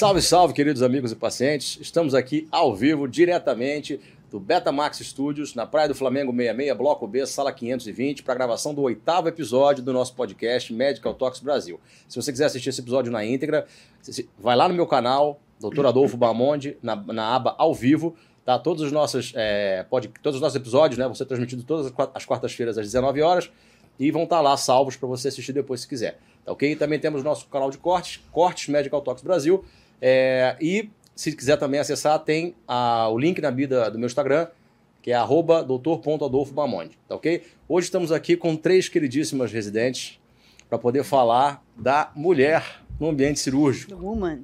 Salve, salve, queridos amigos e pacientes. Estamos aqui ao vivo, diretamente do Betamax Studios, na Praia do Flamengo 66, Bloco B, Sala 520, para a gravação do oitavo episódio do nosso podcast Medical Talks Brasil. Se você quiser assistir esse episódio na íntegra, vai lá no meu canal, Dr. Adolfo Bamonde, na, na aba ao vivo, tá? Todos os nossos, é, pode, todos os nossos episódios, né? Vão ser transmitidos todas as quartas-feiras às 19 horas e vão estar lá salvos para você assistir depois se quiser. Tá ok? Também temos nosso canal de cortes, Cortes Medical Talks Brasil. É, e se quiser também acessar, tem a, o link na vida do meu Instagram, que é arroba doutor.adolfobamonde, tá ok? Hoje estamos aqui com três queridíssimas residentes para poder falar da mulher no ambiente cirúrgico. The woman.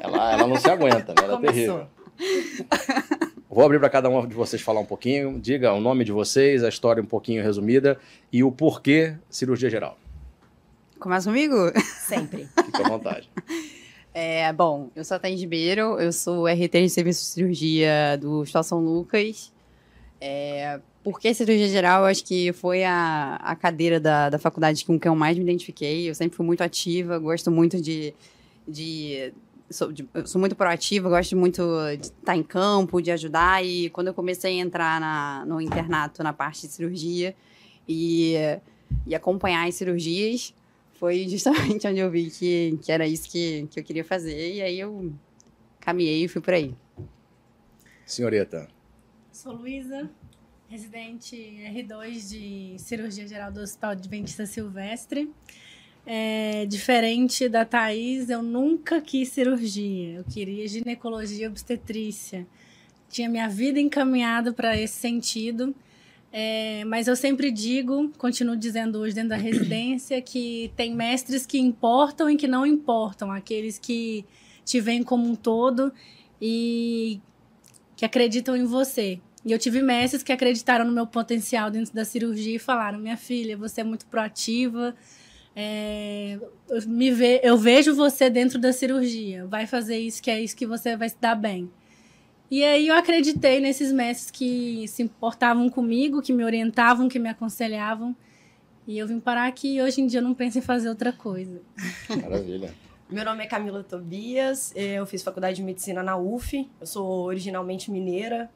Ela, ela não se aguenta, né? Ela é terrível. Vou abrir para cada um de vocês falar um pouquinho. Diga o nome de vocês, a história um pouquinho resumida e o porquê cirurgia geral. Começa comigo? Sempre. Fique à vontade. É, bom, eu sou a Thaís Ribeiro, eu sou RT de Serviço de Cirurgia do Hospital São Lucas. É, por que cirurgia geral? Eu acho que foi a, a cadeira da, da faculdade com que eu mais me identifiquei. Eu sempre fui muito ativa, gosto muito de. de sou, de, sou muito proativa, gosto muito de estar em campo, de ajudar. E quando eu comecei a entrar na, no internato, na parte de cirurgia, e, e acompanhar as cirurgias, foi justamente onde eu vi que, que era isso que, que eu queria fazer. E aí eu caminhei e fui por aí. Senhorita. Sou Luísa, residente R2 de cirurgia geral do Hospital Adventista Silvestre. É, diferente da Thaís, eu nunca quis cirurgia. Eu queria ginecologia e obstetrícia. Tinha minha vida encaminhada para esse sentido. É, mas eu sempre digo, continuo dizendo hoje dentro da residência, que tem mestres que importam e que não importam, aqueles que te veem como um todo e que acreditam em você. E eu tive mestres que acreditaram no meu potencial dentro da cirurgia e falaram: minha filha, você é muito proativa, é, eu, me ve eu vejo você dentro da cirurgia, vai fazer isso, que é isso que você vai se dar bem. E aí eu acreditei nesses mestres que se importavam comigo, que me orientavam, que me aconselhavam. E eu vim parar aqui e hoje em dia eu não penso em fazer outra coisa. Maravilha. Meu nome é Camila Tobias, eu fiz faculdade de medicina na UF, eu sou originalmente mineira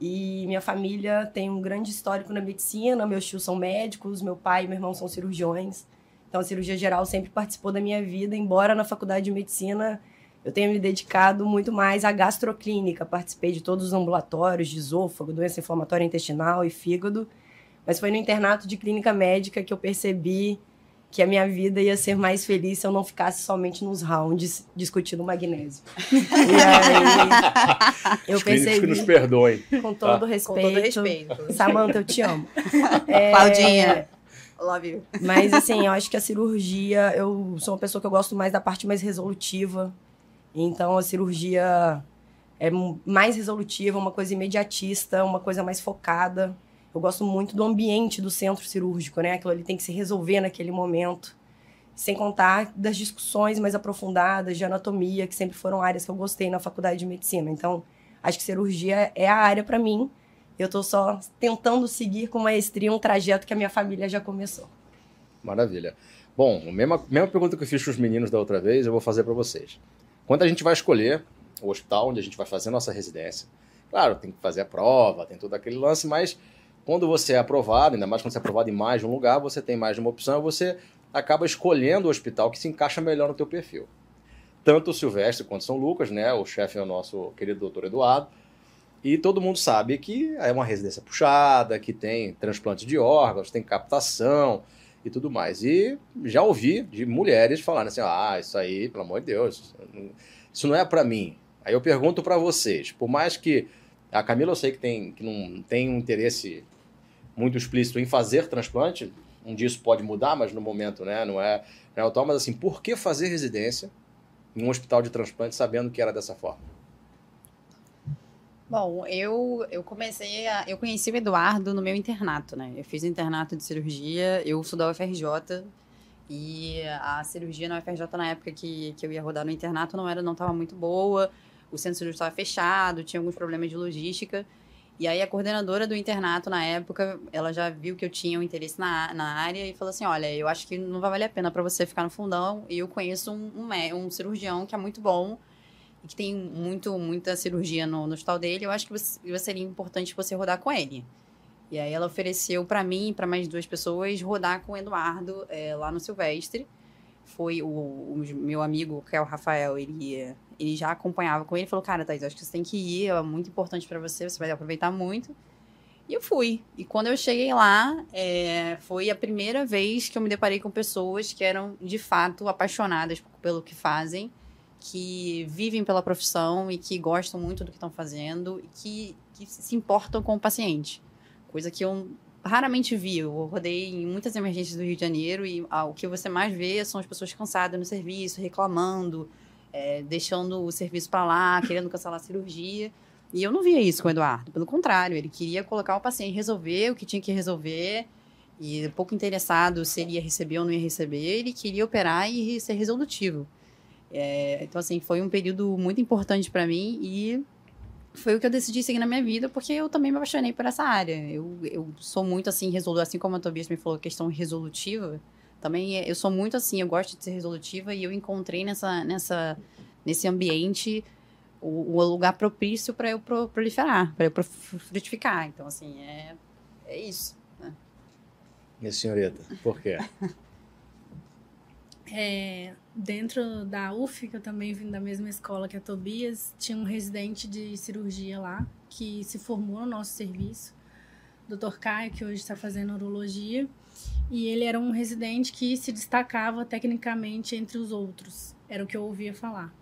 e minha família tem um grande histórico na medicina, meus tios são médicos, meu pai e meu irmão são cirurgiões. Então a cirurgia geral sempre participou da minha vida, embora na faculdade de medicina eu tenho me dedicado muito mais à gastroclínica. Participei de todos os ambulatórios de esôfago, doença inflamatória intestinal e fígado. Mas foi no internato de clínica médica que eu percebi que a minha vida ia ser mais feliz se eu não ficasse somente nos rounds discutindo magnésio. e aí eu Os percebi. que nos perdoem. Com todo Tá. respeito. Com todo respeito. Samanta, eu te amo. É, Claudinha, love you. Mas assim, eu acho que a cirurgia, eu sou uma pessoa que eu gosto mais da parte mais resolutiva. Então a cirurgia é mais resolutiva, uma coisa imediatista, uma coisa mais focada. Eu gosto muito do ambiente do centro cirúrgico, né? Aquilo ali tem que se resolver naquele momento. Sem contar das discussões mais aprofundadas de anatomia, que sempre foram áreas que eu gostei na faculdade de medicina. Então, acho que cirurgia é a área para mim. Eu estou só tentando seguir com maestria um trajeto que a minha família já começou. Maravilha. Bom, a mesma, mesma pergunta que eu fiz para os meninos da outra vez, eu vou fazer para vocês. Quando a gente vai escolher o hospital onde a gente vai fazer nossa residência, claro, tem que fazer a prova, tem todo aquele lance, mas quando você é aprovado, ainda mais quando você é aprovado em mais de um lugar, você tem mais de uma opção, você acaba escolhendo o hospital que se encaixa melhor no teu perfil. Tanto o Silvestre quanto São Lucas, né? O chefe é o nosso querido doutor Eduardo. E todo mundo sabe que é uma residência puxada, que tem transplante de órgãos, tem captação e tudo mais. E já ouvi de mulheres falarem assim: ah, isso aí, pelo amor de Deus, isso não é para mim. Aí eu pergunto para vocês, por mais que a Camila eu sei que, tem, que não tem um interesse muito explícito em fazer transplante, um dia isso pode mudar, mas no momento né, não é, não é o tal, mas assim, por que fazer residência em um hospital de transplante sabendo que era dessa forma? Bom, eu, eu comecei a. Eu conheci o Eduardo no meu internato, né? Eu fiz internato de cirurgia, eu sou da UFRJ e a cirurgia na UFRJ na época que, que eu ia rodar no internato não era não estava muito boa, o centro cirúrgico estava fechado, tinha alguns problemas de logística. E aí a coordenadora do internato na época, ela já viu que eu tinha um interesse na, na área e falou assim, olha, eu acho que não vai valer a pena para você ficar no fundão. E eu conheço um, um, um, cirurgião que é muito bom que tem muito, muita cirurgia no, no hospital dele. Eu acho que você, seria importante você rodar com ele. E aí ela ofereceu para mim e para mais duas pessoas rodar com o Eduardo é, lá no Silvestre. Foi o, o, meu amigo, que é o Rafael, ele ele já acompanhava com ele, falou, cara, Thaís, acho que você tem que ir, é muito importante para você, você vai aproveitar muito. E eu fui. E quando eu cheguei lá, é, foi a primeira vez que eu me deparei com pessoas que eram, de fato, apaixonadas pelo que fazem, que vivem pela profissão e que gostam muito do que estão fazendo e que, que se importam com o paciente. Coisa que eu raramente vi. Eu rodei em muitas emergências do Rio de Janeiro e ah, o que você mais vê são as pessoas cansadas no serviço, reclamando, é, deixando o serviço para lá, querendo cancelar a cirurgia. E eu não via isso com o Eduardo. Pelo contrário, ele queria colocar o paciente, resolver o que tinha que resolver. E pouco interessado se ele ia receber ou não ia receber, ele queria operar e ser resolutivo. É, então, assim, foi um período muito importante para mim e foi o que eu decidi seguir na minha vida, porque eu também me apaixonei por essa área. Eu, eu sou muito, assim, resolutiva, assim como a Tobias me falou, questão resolutiva. Também eu sou muito assim, eu gosto de ser resolutiva e eu encontrei nessa, nessa, nesse ambiente o, o lugar propício para eu proliferar, para eu frutificar. Então, assim, é, é isso. Né? E senhorita, por quê? É, dentro da UF, que eu também vim da mesma escola que a Tobias, tinha um residente de cirurgia lá, que se formou no nosso serviço, Dr. Caio, que hoje está fazendo urologia e ele era um residente que se destacava tecnicamente entre os outros. Era o que eu ouvia falar.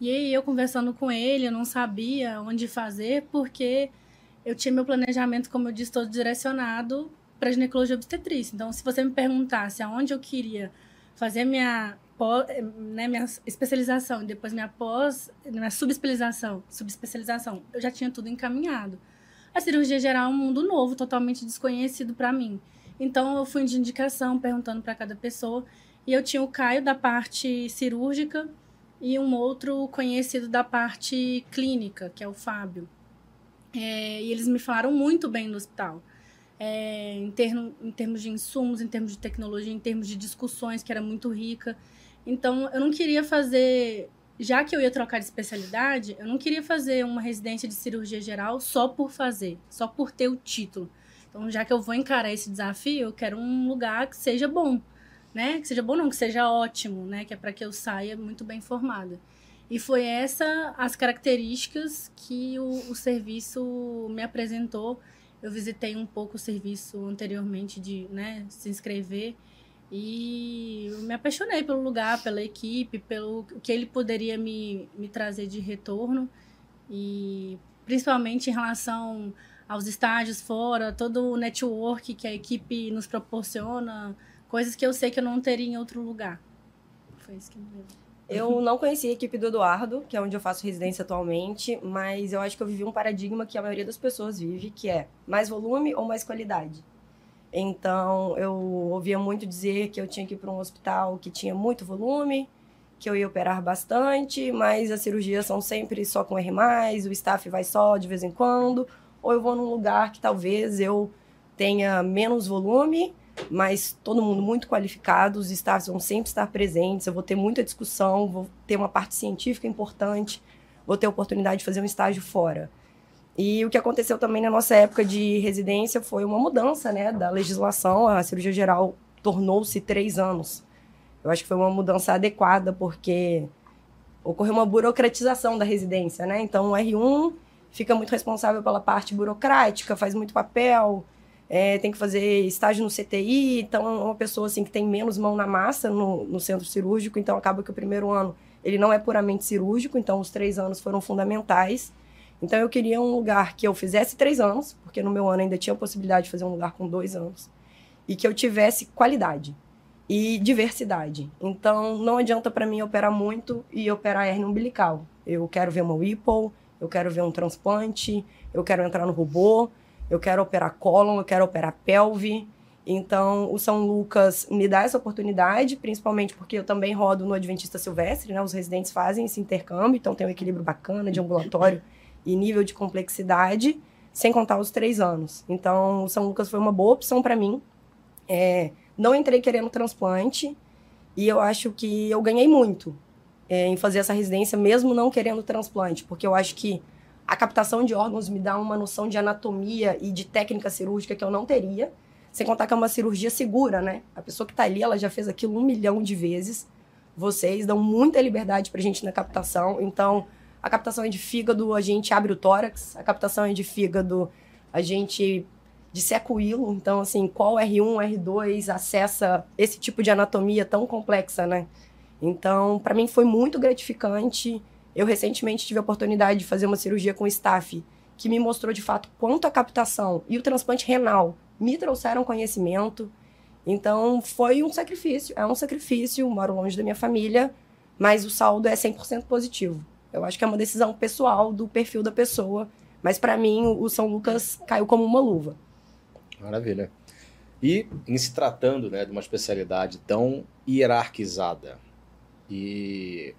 E aí eu conversando com ele, eu não sabia onde fazer porque eu tinha meu planejamento, como eu disse, todo direcionado para ginecologia obstetrícia. Então, se você me perguntasse aonde eu queria fazer minha né, minha especialização e depois minha pós, minha subespecialização, subespecialização, eu já tinha tudo encaminhado. A cirurgia geral é um mundo novo, totalmente desconhecido para mim. Então eu fui de indicação, perguntando para cada pessoa. E eu tinha o Caio da parte cirúrgica e um outro conhecido da parte clínica, que é o Fábio. É, e eles me falaram muito bem no hospital. É, em, termo, em termos de insumos, em termos de tecnologia, em termos de discussões, que era muito rica. Então, eu não queria fazer, já que eu ia trocar de especialidade, eu não queria fazer uma residência de cirurgia geral só por fazer, só por ter o título. Então, já que eu vou encarar esse desafio, eu quero um lugar que seja bom, né? Que seja bom não, que seja ótimo, né? Que é para que eu saia muito bem formada. E foi essa as características que o, o serviço me apresentou. Eu visitei um pouco o serviço anteriormente de, né, se inscrever e me apaixonei pelo lugar, pela equipe, pelo que ele poderia me, me trazer de retorno e principalmente em relação aos estágios fora, todo o network que a equipe nos proporciona, coisas que eu sei que eu não teria em outro lugar. Foi isso que me deu. Eu não conheci a equipe do Eduardo, que é onde eu faço residência atualmente, mas eu acho que eu vivi um paradigma que a maioria das pessoas vive, que é mais volume ou mais qualidade. Então, eu ouvia muito dizer que eu tinha que ir para um hospital que tinha muito volume, que eu ia operar bastante, mas as cirurgias são sempre só com R+, o staff vai só de vez em quando, ou eu vou num lugar que talvez eu tenha menos volume, mas todo mundo muito qualificado, os staffs vão sempre estar presentes, eu vou ter muita discussão, vou ter uma parte científica importante, vou ter a oportunidade de fazer um estágio fora. E o que aconteceu também na nossa época de residência foi uma mudança né, da legislação, a cirurgia geral tornou-se três anos. Eu acho que foi uma mudança adequada, porque ocorreu uma burocratização da residência, né? Então, o R1 fica muito responsável pela parte burocrática, faz muito papel, é, tem que fazer estágio no CTI, então é uma pessoa assim que tem menos mão na massa no, no centro cirúrgico, então acaba que o primeiro ano ele não é puramente cirúrgico, então os três anos foram fundamentais. Então eu queria um lugar que eu fizesse três anos, porque no meu ano ainda tinha a possibilidade de fazer um lugar com dois anos, e que eu tivesse qualidade e diversidade. Então não adianta para mim operar muito e operar hernia umbilical. Eu quero ver uma Whipple, eu quero ver um transplante, eu quero entrar no robô, eu quero operar cólon, eu quero operar pelve. Então, o São Lucas me dá essa oportunidade, principalmente porque eu também rodo no Adventista Silvestre, né? Os residentes fazem esse intercâmbio, então tem um equilíbrio bacana de ambulatório e nível de complexidade. sem contar os três anos. Então, o São Lucas foi uma boa opção para mim. É, não entrei querendo transplante e eu acho que eu ganhei muito é, em fazer essa residência, mesmo não querendo transplante, porque eu acho que a captação de órgãos me dá uma noção de anatomia e de técnica cirúrgica que eu não teria. Sem contar que é uma cirurgia segura, né? A pessoa que está ali, ela já fez aquilo um milhão de vezes. Vocês dão muita liberdade pra gente na captação. Então, a captação é de fígado, a gente abre o tórax. A captação é de fígado, a gente disseca o hilo. Então, assim, qual R1, R2 acessa esse tipo de anatomia tão complexa, né? Então, para mim foi muito gratificante. Eu recentemente tive a oportunidade de fazer uma cirurgia com staff que me mostrou de fato quanto a captação e o transplante renal me trouxeram conhecimento. Então, foi um sacrifício. É um sacrifício, moro longe da minha família, mas o saldo é 100% positivo. Eu acho que é uma decisão pessoal do perfil da pessoa, mas para mim o São Lucas caiu como uma luva. Maravilha. E em se tratando né, de uma especialidade tão hierarquizada e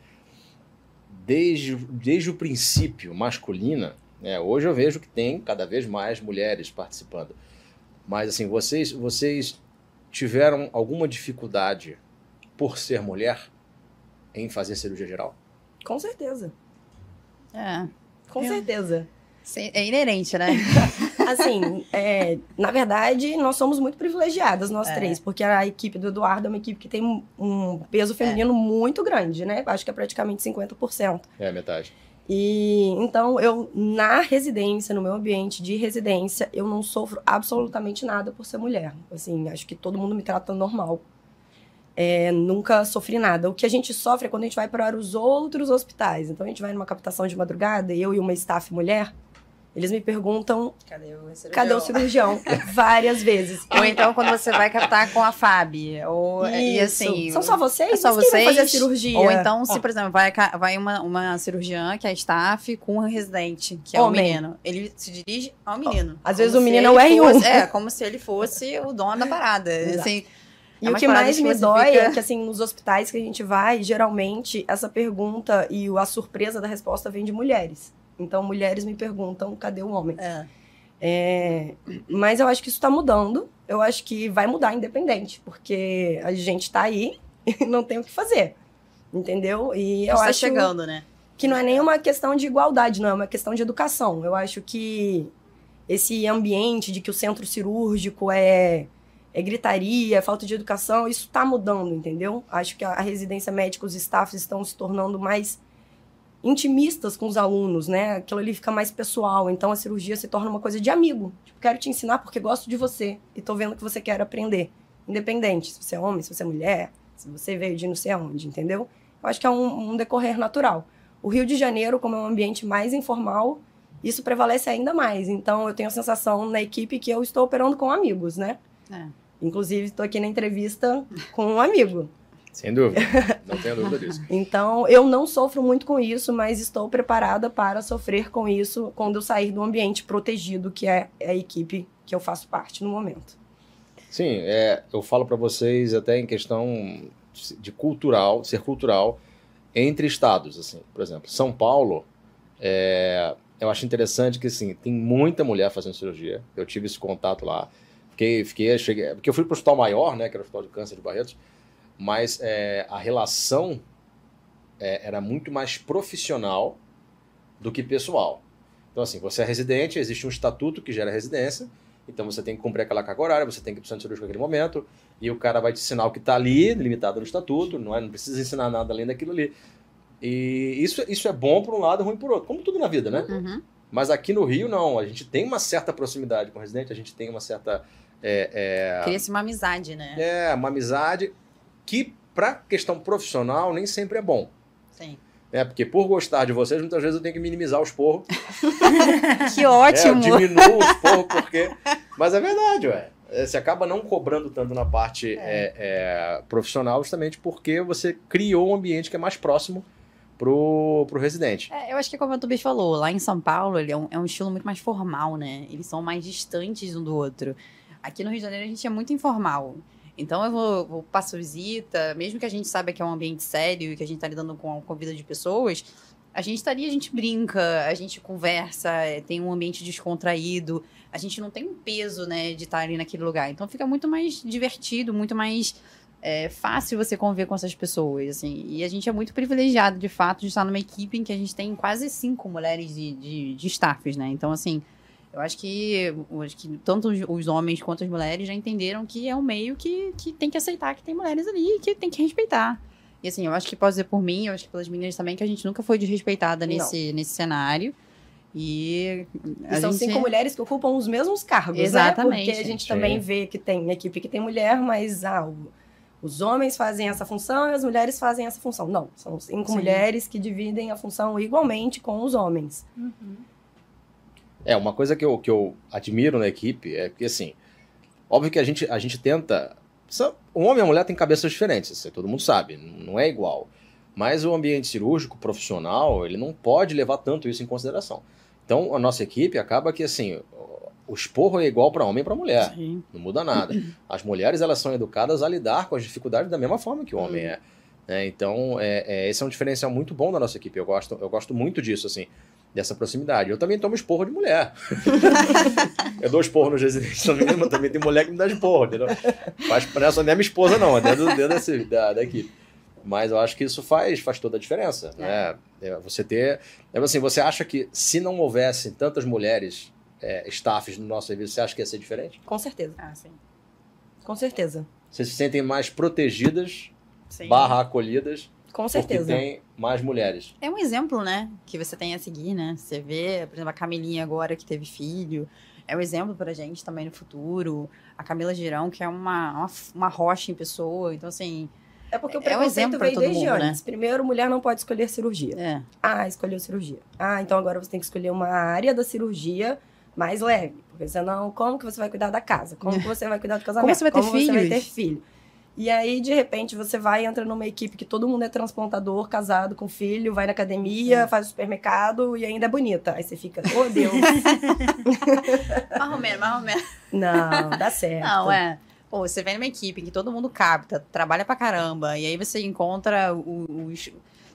desde, desde o princípio masculina, né, hoje eu vejo que tem cada vez mais mulheres participando. Mas assim, vocês, vocês tiveram alguma dificuldade por ser mulher em fazer cirurgia geral? Com certeza. É. Com Eu- certeza. É inerente, né? Assim, é, na verdade, nós somos muito privilegiadas, nós É. três, porque a equipe do Eduardo é uma equipe que tem um- um peso feminino muito grande, né? Acho que é praticamente 50%. É, metade. E então eu na residência, no meu ambiente de residência, eu não sofro absolutamente nada por ser mulher. Assim, acho que todo mundo me trata normal. É, nunca sofri nada. O que a gente sofre é quando a gente vai para os outros hospitais. Então a gente vai numa captação de madrugada, eu e uma staff mulher, eles me perguntam Cadê o cirurgião? cadê o cirurgião várias vezes. Ou então quando você vai captar com a FAB. Ou, e Isso. assim. são só vocês? é só Mas quem vai fazer a vocês? cirurgia? Ou então, se, por exemplo, vai, vai uma, uma cirurgiã que é staff com um residente, que é o menino. Ele se dirige ao menino. Às vezes o menino é o R1. fosse- é, como se ele fosse o dono da parada. Exato. Assim, E É o que mais que me você dói fica- é que, assim, nos hospitais que a gente vai, geralmente, essa pergunta e a surpresa da resposta vem de mulheres. Então, mulheres me perguntam, cadê o homem? é. É, mas eu acho que isso tá mudando. Eu acho que vai mudar independente, porque a gente tá aí e não tem o que fazer. Entendeu? E eu está acho chegando, né? que não é nenhuma questão de igualdade, não, é uma questão de educação. Eu acho que esse ambiente de que o centro cirúrgico é, é gritaria, é falta de educação, isso está mudando, entendeu? Acho que a, a residência médica, os staffs estão se tornando mais intimistas com os alunos, né? Aquilo ali fica mais pessoal, então a cirurgia se torna uma coisa de amigo. Tipo, quero te ensinar porque gosto de você e tô vendo que você quer aprender. Independente se você é homem, se você é mulher, se você veio de não sei aonde, entendeu? Eu acho que é um, um decorrer natural. O Rio de Janeiro, como é um ambiente mais informal, isso prevalece ainda mais. Então, eu tenho a sensação na equipe que eu estou operando com amigos, né? É. Inclusive, estou aqui na entrevista com um amigo. Sem dúvida. Não tenho dúvida disso. Então, eu não sofro muito com isso, mas estou preparada para sofrer com isso quando eu sair do ambiente protegido, que é a equipe que eu faço parte no momento. Sim, é, eu falo para vocês até em questão de cultural, ser cultural entre estados, assim. Por exemplo, São Paulo, é, eu acho interessante que assim tem muita mulher fazendo cirurgia. Eu tive esse contato lá, fiquei, fiquei, cheguei, porque eu fui para o hospital maior, né, que era o hospital de câncer de Barretos, mas é, a relação é, era muito mais profissional do que pessoal. Então assim, você é residente, existe um estatuto que gera residência. Então você tem que cumprir aquela carga horária, você tem que ir para o cirúrgico naquele momento, e o cara vai te ensinar o que está ali, limitado no estatuto, não, é, não precisa ensinar nada além daquilo ali. E isso, isso é bom por um lado ruim por outro, como tudo na vida, né? Uhum. Mas aqui no Rio, não, a gente tem uma certa proximidade com o residente, a gente tem uma certa. É, Cria-se uma amizade, né? é, é, uma amizade que, para questão profissional, nem sempre é bom. Sim. Né? Porque por gostar de vocês, muitas vezes eu tenho que minimizar os porros. Que É, eu ótimo! diminuo os porros porque. Mas é verdade, ué. É, Você acaba não cobrando tanto na parte é, é, profissional, justamente porque você criou um ambiente que é mais próximo pro, pro residente. É, eu acho que como o Tubis falou, lá em São Paulo ele é um, é um estilo muito mais formal, né? Eles são mais distantes um do outro. Aqui no Rio de Janeiro a gente é muito informal. Então eu vou, vou passo visita, mesmo que a gente saiba que é um ambiente sério e que a gente tá lidando com, a vida de pessoas, a gente tá ali, a gente brinca, a gente conversa, é, tem um ambiente descontraído, a gente não tem um peso, né, de estar ali naquele lugar. Então fica muito mais divertido, muito mais é, fácil você conviver com essas pessoas, assim. E a gente é muito privilegiado, de fato, de estar numa equipe em que a gente tem quase cinco mulheres de, de, de staffs, né? Então, assim, eu acho que, eu acho que tanto os, os homens quanto as mulheres já entenderam que é um meio que, que tem que aceitar que tem mulheres ali e que tem que respeitar. E assim, eu acho que posso dizer por mim, eu acho que pelas meninas também, que a gente nunca foi desrespeitada nesse, nesse cenário. E, e são gente... cinco mulheres que ocupam os mesmos cargos, Exatamente. né? Porque a gente também vê que tem equipe que tem mulher, mas ah, o, os homens fazem essa função e as mulheres fazem essa função. Não, são cinco Sim. mulheres que dividem a função igualmente com os homens. Uhum. É, uma coisa que eu, que eu admiro na equipe é que, assim, óbvio que a gente, a gente tenta um homem e a mulher têm cabeças diferentes, isso todo mundo sabe, não é igual. Mas o ambiente cirúrgico profissional, ele não pode levar tanto isso em consideração. Então, a nossa equipe acaba que, assim, o esporro é igual para homem e para mulher. Sim. Não muda nada. As mulheres, elas são educadas a lidar com as dificuldades da mesma forma que o homem é. Né? Então, é, é, esse é um diferencial muito bom da nossa equipe. Eu gosto, eu gosto muito disso, assim dessa proximidade. Eu também tomo esporro de mulher. eu dou esporro nos residentes também, mas também tem mulher que me dá esporro, entendeu? Faz, não é só nem a minha esposa, não, é dentro, dentro desse, da, da equipe. Mas eu acho que isso faz, faz toda a diferença. É. Né? É, você ter. É assim, você acha que se não houvesse tantas mulheres é, staffs no nosso serviço, você acha que ia ser diferente? Com certeza. Ah, sim. Com certeza. Vocês se sentem mais protegidas, sim. barra acolhidas com certeza. Porque tem mais mulheres. É um exemplo, né? Que você tem a seguir, né? Você vê, por exemplo, a Camilinha agora que teve filho. É um exemplo pra gente também no futuro. A Camila Girão, que é uma, uma, uma rocha em pessoa. Então, assim. É porque o preconceito é um exemplo veio desde mundo, antes. Né? Primeiro, mulher não pode escolher cirurgia. É. Ah, escolheu cirurgia. Ah, então agora você tem que escolher uma área da cirurgia mais leve. Porque senão, como que você vai cuidar da casa? Como que você vai cuidar do casamento? Como você vai ter como filhos? Você vai ter filho? E aí, de repente, você vai e entra numa equipe que todo mundo é transplantador, casado, com filho, vai na academia, é. faz o supermercado e ainda é bonita. Aí você fica, oh Deus. ou menos. Não, dá certo. Não, é. Pô, você vem numa equipe que todo mundo capta, trabalha pra caramba, e aí você encontra os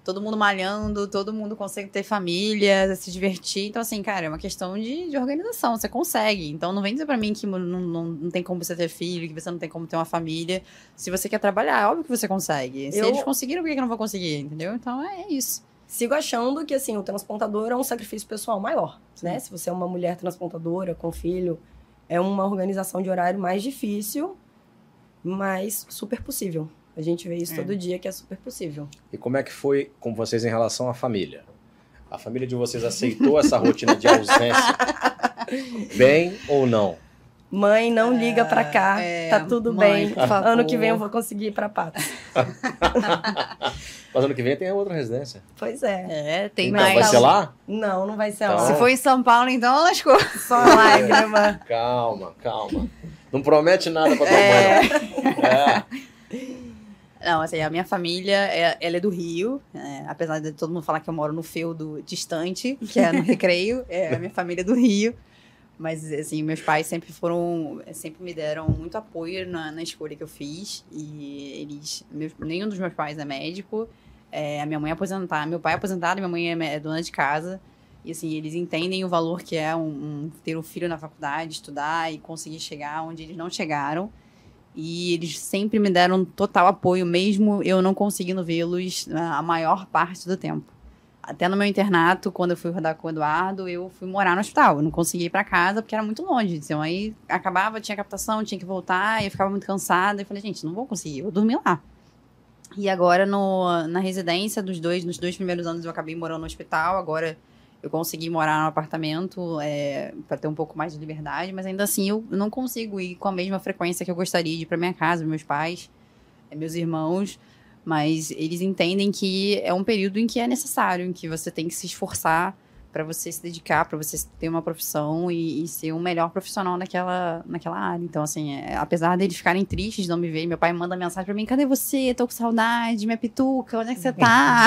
todo mundo malhando, todo mundo consegue ter família, se divertir. Então, assim, cara, é uma questão de, de organização. Você consegue. Então, não vem dizer pra mim que não, não, não tem como você ter filho, que você não tem como ter uma família. Se você quer trabalhar, é óbvio que você consegue. Se eu... eles conseguiram, por que, que não vão conseguir? Entendeu? Então, é isso. Sigo achando que, assim, o transplantador é um sacrifício pessoal maior, Sim. né? Se você é uma mulher transplantadora com filho, é uma organização de horário mais difícil, mas super possível. A gente vê isso é. todo dia que é super possível. E como é que foi com vocês em relação à família? A família de vocês aceitou essa rotina de ausência? Bem ou não? Mãe, não liga pra cá, é, tá tudo mãe, bem. Ano que vem eu vou conseguir ir pra Patos. Mas ano que vem tem outra residência. Pois é. É, tem então, mais. Vai ser lá? Não, não vai ser então... lá. Se for em São Paulo, então lascou. Só lágrima. calma, calma. Não promete nada pra tua é... mãe, não. É. Não, assim, a minha família, é, ela é do Rio, é, apesar de todo mundo falar que eu moro no feudo distante, que é no Recreio, é, a minha família é do Rio. Mas, assim, meus pais sempre foram, sempre me deram muito apoio na, na escolha que eu fiz. E eles, meus, nenhum dos meus pais é médico. É, a minha mãe é aposentada, meu pai é aposentado, minha mãe é, é dona de casa. E, assim, eles entendem o valor que é um, um, ter um filho na faculdade, estudar e conseguir chegar onde eles não chegaram. E eles sempre me deram total apoio, mesmo eu não conseguindo vê-los né, a maior parte do tempo. Até no meu internato, quando eu fui rodar com o Eduardo, eu fui morar no hospital. Eu não consegui ir para casa porque era muito longe. Então aí acabava, tinha captação, tinha que voltar, e eu ficava muito cansada. Eu falei, gente, não vou conseguir, eu vou dormir lá. E agora no, na residência dos dois, nos dois primeiros anos eu acabei morando no hospital. Agora eu consegui morar no apartamento é, para ter um pouco mais de liberdade, mas ainda assim eu não consigo ir com a mesma frequência que eu gostaria de ir para minha casa, meus pais, é, meus irmãos. Mas eles entendem que é um período em que é necessário, em que você tem que se esforçar para você se dedicar, para você ter uma profissão e, e, ser um melhor profissional naquela, naquela área. Então, assim, é, apesar deles ficarem tristes de não me ver, meu pai manda mensagem para mim: cadê você? Tô com saudade, minha pituca, onde é que você tá?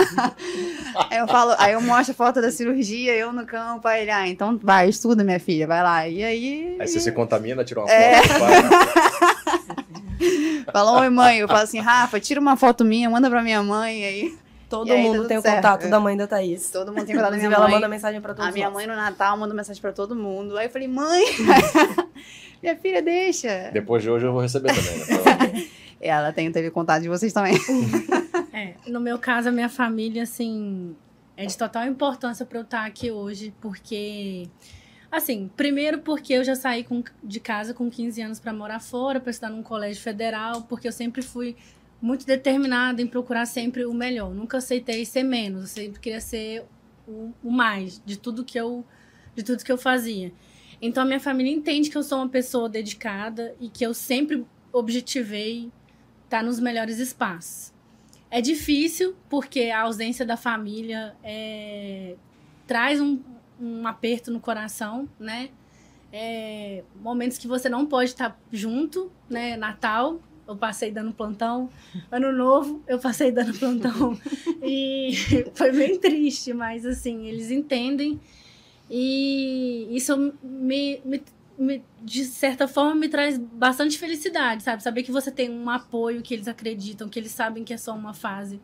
aí eu falo, aí eu mostro a foto da cirurgia, eu no campo, aí ele, ah, então vai, estuda, minha filha, vai lá. E aí. Aí você se contamina, tira uma é... foto. Fala, oi mãe, eu falo assim, Rafa, tira uma foto minha, manda pra minha mãe aí. Todo aí, mundo tudo tem o certo. contato da mãe da Thaís. Todo mundo tem contato da minha Inclusive, ela mãe. manda mensagem pra todos A minha nós. mãe no Natal manda mensagem pra todo mundo. Aí eu falei, mãe, minha filha deixa. Depois de hoje eu vou receber também. Né? Ela tem, teve contato de vocês também. É, no meu caso, a minha família, assim, é de total importância para eu estar aqui hoje, porque. Assim, primeiro porque eu já saí com- de casa com 15 anos para morar fora, para estudar num colégio federal, porque eu sempre fui muito determinada em procurar sempre o melhor. Nunca aceitei ser menos, eu sempre queria ser o, o mais de tudo que eu de tudo que eu fazia. Então a minha família entende que eu sou uma pessoa dedicada e que eu sempre objetivei estar nos melhores espaços. É difícil porque a ausência da família é, traz um, um aperto no coração, né? É, momentos que você não pode estar junto, né? Natal, eu passei dando plantão. Ano novo, eu passei dando plantão. e foi bem triste, mas assim, eles entendem. E isso me, me, me- de certa forma, me traz bastante felicidade, sabe? Saber que você tem um apoio, que eles acreditam, que eles sabem que é só uma fase.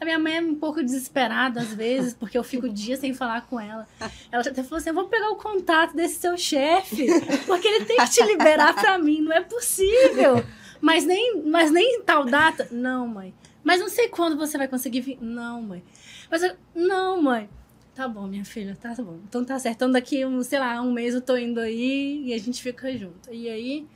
A minha mãe é um pouco desesperada às vezes, porque eu fico dias sem falar com ela. Ela até falou assim: eu vou pegar o contato desse seu chefe, porque ele tem que te liberar pra mim, não é possível. Mas nem, mas nem em tal data. Não, mãe. Mas não sei quando você vai conseguir vir. Não, mãe. Mas eu, não, mãe. Tá bom, minha filha, tá bom. Então tá certo. Então daqui, um, sei lá, um mês eu tô indo aí e a gente fica junto. E aí,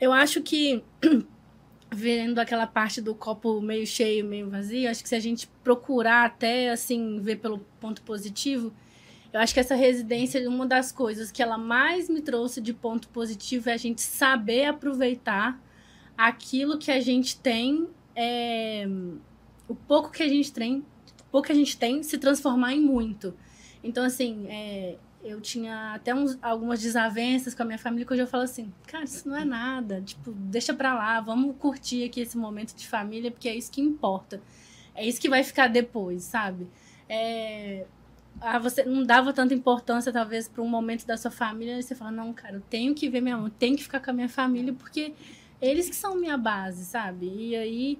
eu acho que, vendo aquela parte do copo meio cheio, meio vazio, acho que se a gente procurar até, assim, ver pelo ponto positivo, eu acho que essa residência, uma das coisas que ela mais me trouxe de ponto positivo é a gente saber aproveitar aquilo que a gente tem, é, o pouco que a gente tem, pouco que a gente tem, se transformar em muito. Então, assim, é, eu tinha até uns, algumas desavenças com a minha família que hoje eu falo assim, cara, isso não é nada, tipo, deixa pra lá, vamos curtir aqui esse momento de família, porque é isso que importa. É isso que vai ficar depois, sabe? É, ah, você não dava tanta importância, talvez, para um momento da sua família, e você fala, não, cara, eu tenho que ver minha mãe, tenho que ficar com a minha família, porque eles que são minha base, sabe? E aí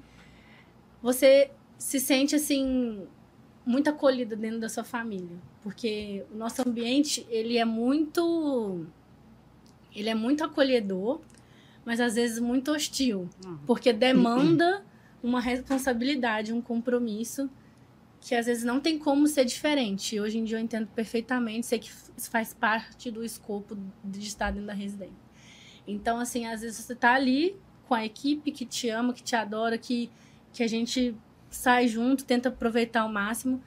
você se sente assim muito acolhida dentro da sua família, porque o nosso ambiente, ele é muito ele é muito acolhedor, mas às vezes muito hostil, Uhum. porque demanda uma responsabilidade, um compromisso que às vezes não tem como ser diferente. Hoje em dia eu entendo perfeitamente, sei que faz parte do escopo de estar dentro da residência. Então, assim, às vezes você tá ali com a equipe que te ama, que te adora, que, que a gente sai junto, tenta aproveitar ao máximo.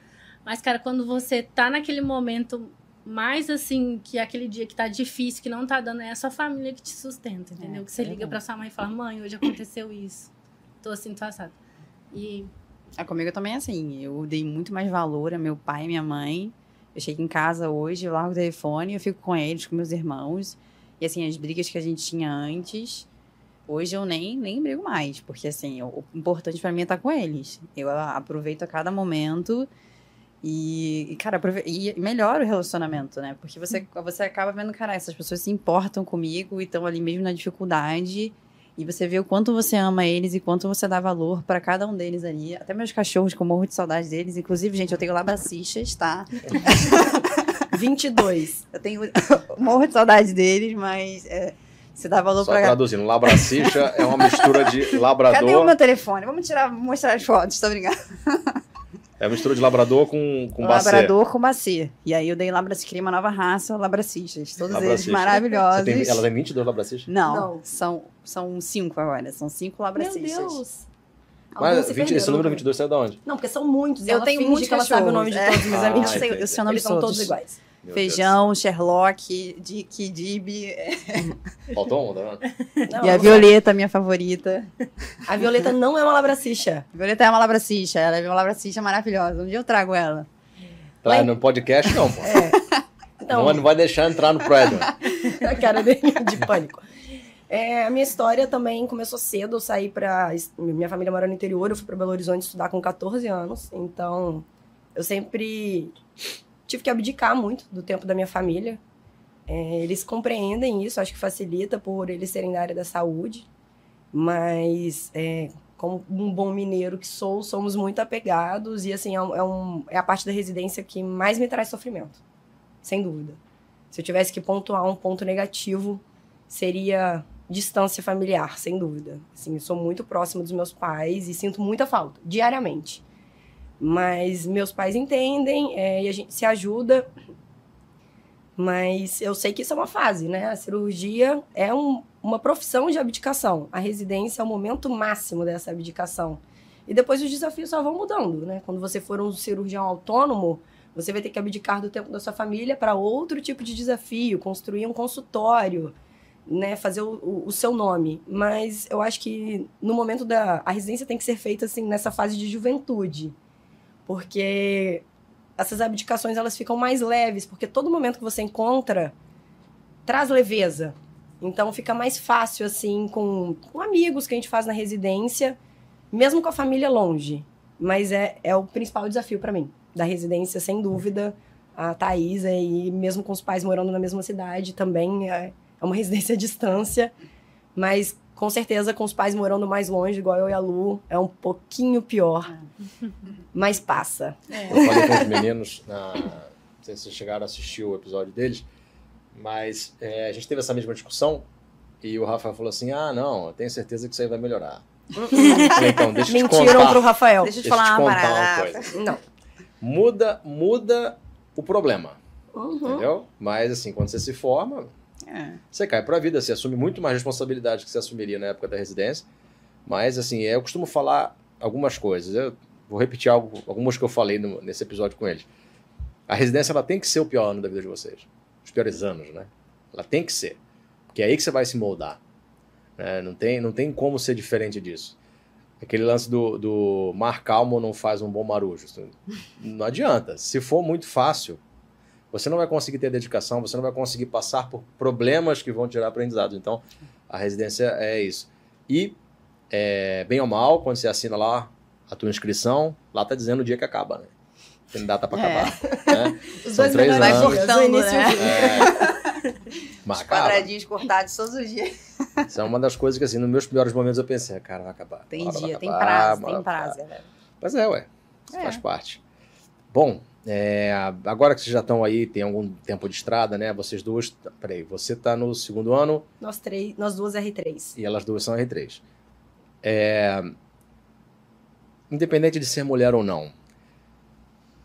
Mas, cara, quando você tá naquele momento mais assim, que é aquele dia que tá difícil, que não tá dando, é a sua família que te sustenta, entendeu? É, que você é liga verdade. pra sua mãe e fala, mãe, hoje aconteceu isso. Tô assim, tô assado. E É, comigo também é assim. Eu dei muito mais valor a meu pai e minha mãe. Eu chego em casa hoje, eu largo o telefone, eu fico com eles, com meus irmãos. E assim, as brigas que a gente tinha antes, hoje eu nem, nem brigo mais. Porque assim, o, o importante pra mim é estar com eles. Eu a- aproveito a cada momento e, e, cara, aprove- e melhora o relacionamento, né? Porque você, você acaba vendo, cara, essas pessoas se importam comigo e estão ali mesmo na dificuldade. E você vê o quanto você ama eles e quanto você dá valor pra cada um deles ali. Até meus cachorros, que eu morro de saudade deles. Inclusive, gente, eu tenho labracistas, tá? 22. Eu tenho morro de saudade deles, mas é, você dá valor Só pra traduzindo, labracicha é uma mistura de Cadê o labrador. meu telefone? Vamos tirar, mostrar as fotos, tô brincando. É uma mistura de labrador com, com bacê. Labrador com bacê. E aí eu dei labracistas, criei uma nova raça, labracistas. Todos eles Labracista. maravilhosos. Você tem, ela tem 22 labracistas? Não, Não. São, são cinco agora. São cinco Meu labracistas. Deus. Mas se 20, perderam, esse número né? 22 saiu da onde? Não, porque são muitos. Eu ela tenho muitos que ela sabe o nome de todos meus é. amigos. Ah, eu, sei, eu sei o nome Eles de são todos. todos iguais. Meu Feijão, Sherlock, Dick, Dib. Deus. Faltou um, tá vendo? Não, E a Violeta, minha favorita. A Violeta não é uma labracicha. A Violeta é uma labracista, ela é uma labracista maravilhosa. Um dia eu trago ela. Traz no podcast, não, pô. Então, Não, não vai deixar entrar no prédio. a cara dele de pânico. É, a minha história também começou cedo. Eu saí pra. Minha família mora no interior, eu fui pra Belo Horizonte estudar com 14 anos. Então, eu sempre tive que abdicar muito do tempo da minha família. É, eles compreendem isso, acho que facilita por eles serem da área da saúde. Mas, é, como um bom mineiro que sou, somos muito apegados e assim é, é, um, é a parte da residência que mais me traz sofrimento, sem dúvida. Se eu tivesse que pontuar um ponto negativo, seria distância familiar, sem dúvida. Assim, eu sou muito próximo dos meus pais e sinto muita falta, diariamente. Mas meus pais entendem é, e a gente se ajuda. Mas eu sei que isso é uma fase, né? A cirurgia é um, uma profissão de abdicação. A residência é o momento máximo dessa abdicação. E depois os desafios só vão mudando, né? Quando você for um cirurgião autônomo, você vai ter que abdicar do tempo da sua família para outro tipo de desafio, construir um consultório, né, fazer o, o, o, seu nome. Mas eu acho que no momento da a residência tem que ser feita assim nessa fase de juventude, porque essas abdicações elas ficam mais leves, porque todo momento que você encontra traz leveza. Então fica mais fácil assim com, com amigos que a gente faz na residência, mesmo com a família longe. Mas é, é o principal desafio para mim da residência, sem dúvida. A Thaís, e mesmo com os pais morando na mesma cidade, também é, é uma residência à distância, mas com certeza com os pais morando mais longe, igual eu e a Lu, é um pouquinho pior, é. mas passa. É. Eu falei com os meninos, na... não sei se vocês chegaram a assistir o episódio deles, mas é, a gente teve essa mesma discussão e o Rafael falou assim: ah, não, eu tenho certeza que isso aí vai melhorar. então, deixa eu te Mentiram pro Rafael. Deixa eu te falar uma parada. coisa. Não. Muda, muda o problema. Uhum. Entendeu? Mas assim, quando você se forma, é. Você cai para a vida, você assume muito mais responsabilidade que você assumiria na época da residência. Mas, assim, eu costumo falar algumas coisas. Eu vou repetir algo, algumas que eu falei no, nesse episódio com eles. A residência ela tem que ser o pior ano da vida de vocês. Os piores anos, né? Ela tem que ser. Porque é aí que você vai se moldar. Né? Não, tem, não tem como ser diferente disso. Aquele lance do, do mar calmo não faz um bom marujo. Não adianta. Se for muito fácil, você não vai conseguir ter dedicação, você não vai conseguir passar por problemas que vão tirar aprendizado. Então, a residência é isso. E, é, bem ou mal, quando você assina lá a tua inscrição, lá está dizendo o dia que acaba, né? Tem data para é. acabar. Né? Os São dois três anos. Vai cortando, né? É. Os quadradinhos cortados todos os dias. Isso é uma das coisas que, assim, nos meus piores momentos eu pensei, cara, vai acabar. Tem dia, acabar, tem prazo, tem prazo, galera. Pois é, ué. Isso é. faz parte. Bom, é, agora que vocês já estão aí, tem algum tempo de estrada, né? Vocês duas. Peraí, você está no segundo ano. Nós, três, nós duas R3. E elas duas são R3. É, independente de ser mulher ou não,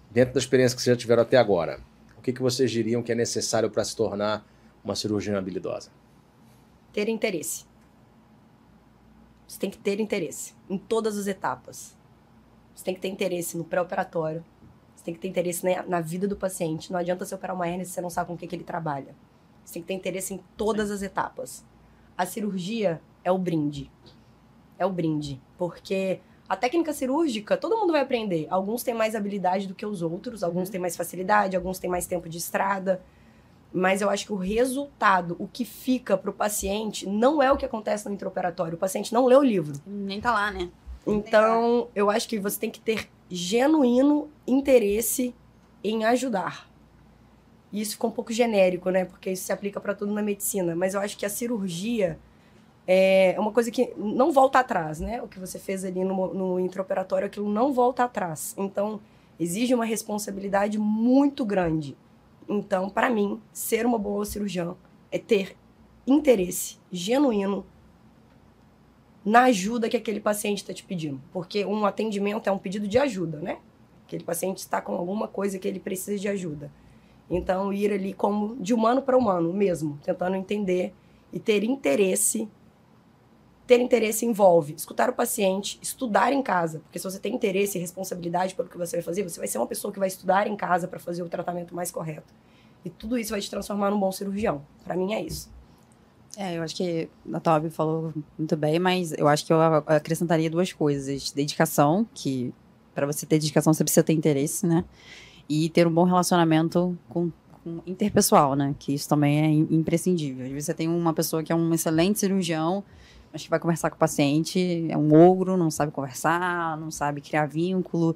dentro da experiência que vocês já tiveram até agora, o que, que vocês diriam que é necessário para se tornar uma cirurgiã habilidosa? Ter interesse. Você tem que ter interesse em todas as etapas. Você tem que ter interesse no pré-operatório, tem que ter interesse na, na, vida do paciente. Não adianta você operar uma hernia se você não sabe com o que, que ele trabalha. Você tem que ter interesse em todas Sim. as etapas. A cirurgia é o brinde. É o brinde. Porque a técnica cirúrgica, todo mundo vai aprender. Alguns têm mais habilidade do que os outros, alguns uhum. têm mais facilidade, alguns têm mais tempo de estrada. Mas eu acho que o resultado, o que fica para o paciente, não é o que acontece no intraoperatório. O paciente não lê o livro. Nem tá lá, né? Então, eu acho que você tem que ter genuíno interesse em ajudar. E isso ficou um pouco genérico, né? Porque isso se aplica para tudo na medicina. Mas eu acho que a cirurgia é uma coisa que não volta atrás, né? O que você fez ali no, no intraoperatório, aquilo não volta atrás. Então, exige uma responsabilidade muito grande. Então, para mim, ser uma boa cirurgiã é ter interesse genuíno na ajuda que aquele paciente está te pedindo. Porque um atendimento é um pedido de ajuda, né? Aquele paciente está com alguma coisa que ele precisa de ajuda. Então, ir ali como de humano para humano mesmo, tentando entender e ter interesse. Ter interesse envolve escutar o paciente, estudar em casa, porque se você tem interesse e responsabilidade pelo que você vai fazer, você vai ser uma pessoa que vai estudar em casa para fazer o tratamento mais correto. E tudo isso vai te transformar num bom cirurgião. Para mim é isso. É, eu acho que a Toby falou muito bem, mas eu acho que eu acrescentaria duas coisas. Dedicação, que para você ter dedicação você precisa ter interesse, né? E ter um bom relacionamento com, com interpessoal, né? Que isso também é imprescindível. Às vezes você tem uma pessoa que é um excelente cirurgião, mas que vai conversar com o paciente, é um ogro, não sabe conversar, não sabe criar vínculo.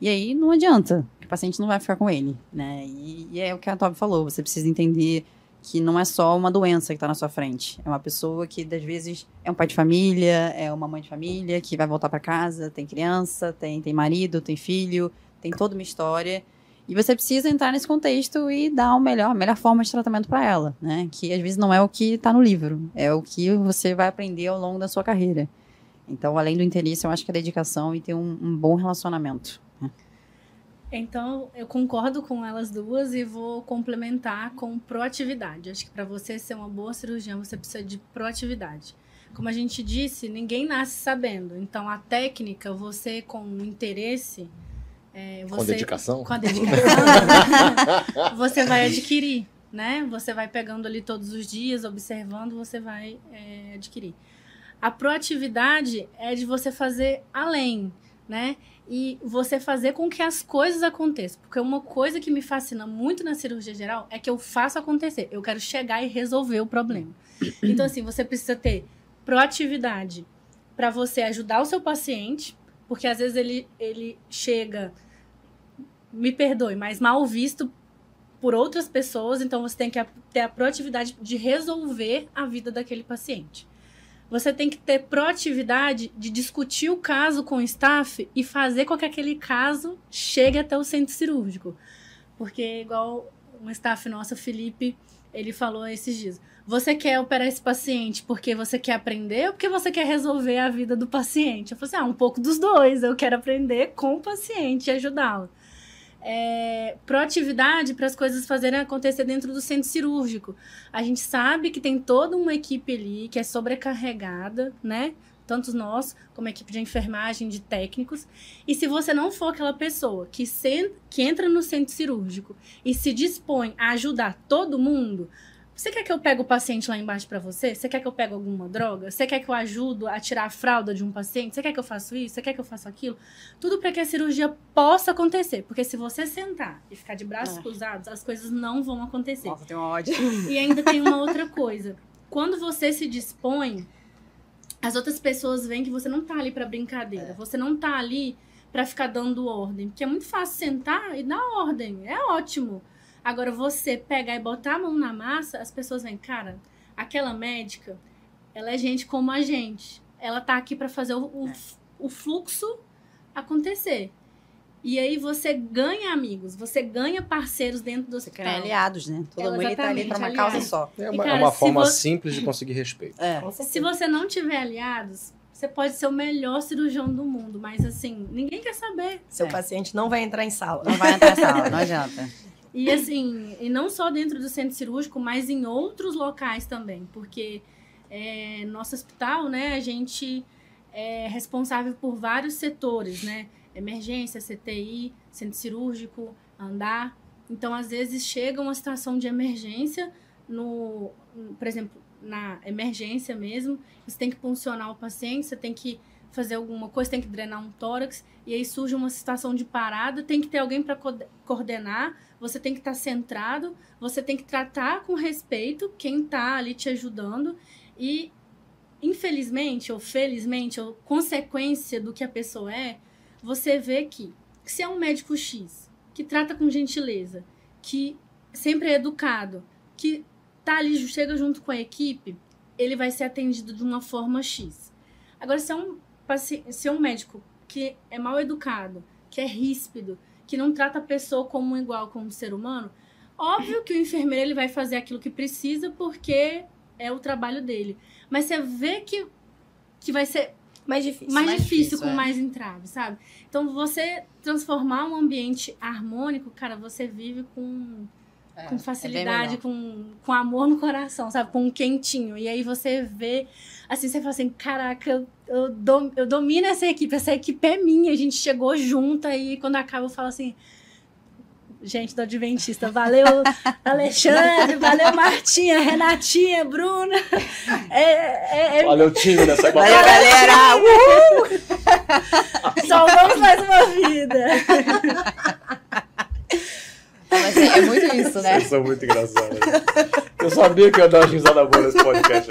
E aí não adianta, o paciente não vai ficar com ele, né? E, e é o que a Toby falou, você precisa entender que não é só uma doença que está na sua frente. É uma pessoa que, às vezes, é um pai de família, é uma mãe de família, que vai voltar para casa, tem criança, tem, tem marido, tem filho, tem toda uma história. E você precisa entrar nesse contexto e dar o melhor, a melhor forma de tratamento para ela, né? Que às vezes não é o que está no livro, é o que você vai aprender ao longo da sua carreira. Então, além do interesse, eu acho que a dedicação e ter um, um bom relacionamento. Então, eu concordo com elas duas e vou complementar com proatividade. Acho que para você ser uma boa cirurgiã, você precisa de proatividade. Como a gente disse, ninguém nasce sabendo. Então, a técnica, você com interesse. É, você, com dedicação? Com a dedicação. você vai adquirir, né? Você vai pegando ali todos os dias, observando, você vai é, adquirir. A proatividade é de você fazer além, né? E você fazer com que as coisas aconteçam. Porque uma coisa que me fascina muito na cirurgia geral é que eu faço acontecer. Eu quero chegar e resolver o problema. Então, assim, você precisa ter proatividade para você ajudar o seu paciente, porque às vezes ele, ele chega, me perdoe, mas mal visto por outras pessoas, então você tem que ter a proatividade de resolver a vida daquele paciente você tem que ter proatividade de discutir o caso com o staff e fazer com que aquele caso chegue até o centro cirúrgico. Porque, igual um staff nosso, Felipe, ele falou esses dias: você quer operar esse paciente porque você quer aprender ou porque você quer resolver a vida do paciente? Eu falei assim: ah, um pouco dos dois. Eu quero aprender com o paciente e ajudá-lo é, proatividade para as coisas fazerem acontecer dentro do centro cirúrgico. A gente sabe que tem toda uma equipe ali que é sobrecarregada, né? Tanto nós, como a equipe de enfermagem, de técnicos. E se você não for aquela pessoa que, se, que entra no centro cirúrgico e se dispõe a ajudar todo mundo, você quer que eu pegue o paciente lá embaixo para você? Você quer que eu pegue alguma droga? Você quer que eu ajudo a tirar a fralda de um paciente? Você quer que eu faça isso? Você quer que eu faça aquilo? Tudo para que a cirurgia possa acontecer. Porque se você sentar e ficar de braços é. cruzados, as coisas não vão acontecer. Nossa, tem uma ódio. E ainda tem uma outra coisa. Quando você se dispõe, as outras pessoas veem que você não tá ali para brincadeira. É. Você não tá ali para ficar dando ordem. Porque é muito fácil sentar e dar ordem. É ótimo. Agora, você pegar e botar a mão na massa, as pessoas vêm, cara, aquela médica, ela é gente como a gente. Ela tá aqui para fazer o, o, é. o fluxo acontecer. E aí você ganha amigos, você ganha parceiros dentro do hospital. Você ganha aliados, né? Todo Ela, mundo tá ali para uma aliados. causa só. É uma, cara, é uma forma você... simples de conseguir respeito. É. Se você não tiver aliados, você pode ser o melhor cirurgião do mundo, mas assim, ninguém quer saber. Seu é. paciente não vai entrar em sala. Não vai entrar em sala, não adianta. E assim, e não só dentro do centro cirúrgico, mas em outros locais também, porque é, nosso hospital, né, a gente é responsável por vários setores, né? Emergência, CTI, centro cirúrgico, andar. Então, às vezes chega uma situação de emergência no, por exemplo, na emergência mesmo, você tem que funcionar o paciente, você tem que fazer alguma coisa, tem que drenar um tórax, e aí surge uma situação de parada, tem que ter alguém para coordenar, você tem que estar tá centrado, você tem que tratar com respeito quem está ali te ajudando, e infelizmente ou felizmente, ou consequência do que a pessoa é, você vê que, se é um médico X, que trata com gentileza, que sempre é educado, que tá ali, chega junto com a equipe, ele vai ser atendido de uma forma X. Agora, se é um se é um médico que é mal educado, que é ríspido, que não trata a pessoa como um igual, como um ser humano, óbvio que o enfermeiro ele vai fazer aquilo que precisa porque é o trabalho dele. Mas você vê que, que vai ser mais difícil, mais, mais difícil, com é. mais entrave, sabe? Então, você transformar um ambiente harmônico, cara, você vive com é, com é facilidade, é com, com amor no coração, sabe? Com um quentinho. E aí você vê, assim, você fala assim, caraca, eu, dom, eu domino essa equipe, essa equipe é minha, a gente chegou junto, e quando acaba eu falo assim, gente do Adventista, valeu Alexandre, valeu Martinha, Renatinha, Bruna. É, é, é... Valeu time nessa Valeu, galera! Uhul! Salvamos mais uma vida! Mas é, é muito isso, né? Vocês são muito engraçados. Eu sabia que eu ia dar uma risada boa nesse podcast.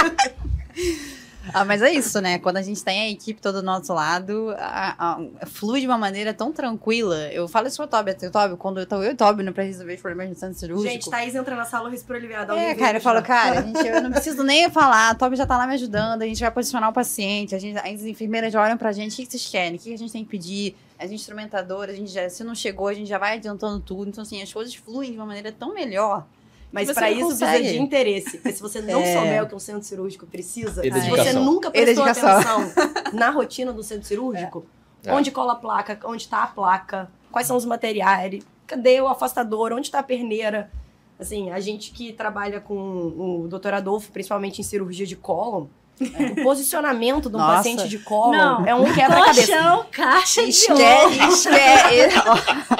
Ah, mas é isso, né? Quando a gente tem a equipe toda do nosso lado, a- a- flui de uma maneira tão tranquila. Eu falo isso pro Toby, assim, Toby, quando eu tô eu e o Toby no pra resolver os problemas no centro cirúrgico. Gente, Thaís entra na sala, eu respiro aliviada. É, alguém cara, eu falo, cara, a gente, eu não preciso nem falar, a Toby já tá lá me ajudando, a gente vai posicionar o paciente, a gente, as enfermeiras já olham pra gente, o que que vocês querem, o que que a gente tem que pedir, as instrumentadoras, a gente já, se não chegou, a gente já vai adiantando tudo, então assim, as coisas fluem de uma maneira tão melhor. Mas não isso consegue. precisa de interesse. Porque se você não É. souber o que um centro cirúrgico precisa, se você nunca prestou atenção na rotina do centro cirúrgico, É. onde cola a placa, onde tá a placa, quais são os materiais, cadê o afastador, onde tá a perneira. Assim, a gente que trabalha com o Dr. Adolfo, principalmente em cirurgia de cólon, o posicionamento de um Nossa. paciente de cólon Não. é um quebra-cabeça. Colchão, caixa de esquece.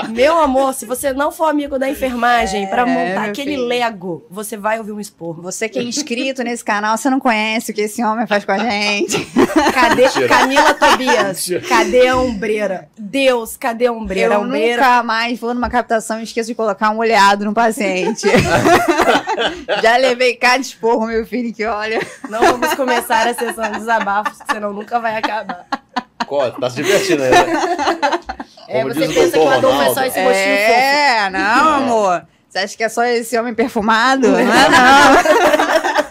Meu amor, se você não for amigo da enfermagem pra montar É, meu aquele filho. Lego, você vai ouvir um esporro. Você que é inscrito nesse canal, você não conhece o que esse homem faz com a gente. Cadê Mentira. Camila Tobias? Mentira. Cadê a ombreira? Deus, cadê a ombreira? Eu a ombreira. nunca mais vou numa captação e esqueço de colocar um olhado no paciente. Já levei cada esporro, meu filho, que olha. Não vamos começar a sessão de desabafos, senão nunca vai acabar. Qual? Tá se divertindo aí, né? É, Como você diz o pensa que o Adolfo é só Ronaldo. esse rostinho fofo. É, não, amor. Você acha que é só esse homem perfumado? Não é, não.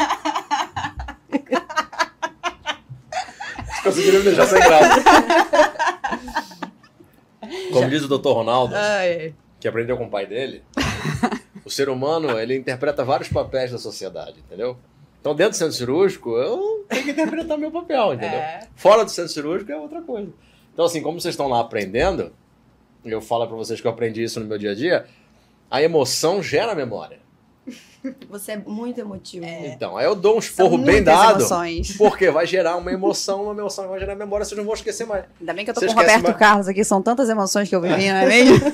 Conseguiram me deixar sem graça. Como diz o Dr. Ronaldo, Ai. que aprendeu com o pai dele, o ser humano ele interpreta vários papéis da sociedade, entendeu? Então, dentro do centro cirúrgico, eu tenho que interpretar meu papel, entendeu? É. Fora do centro cirúrgico é outra coisa. Então, assim, como vocês estão lá aprendendo, eu falo para vocês que eu aprendi isso no meu dia a dia, a emoção gera memória. Você é muito emotivo. Então, aí eu dou um esporro bem dado, emoções. porque vai gerar uma emoção, uma emoção que vai gerar memória, vocês não vão esquecer mais. Ainda bem que eu tô Você com o Roberto uma- Carlos aqui, são tantas emoções que eu vivi, não é mesmo?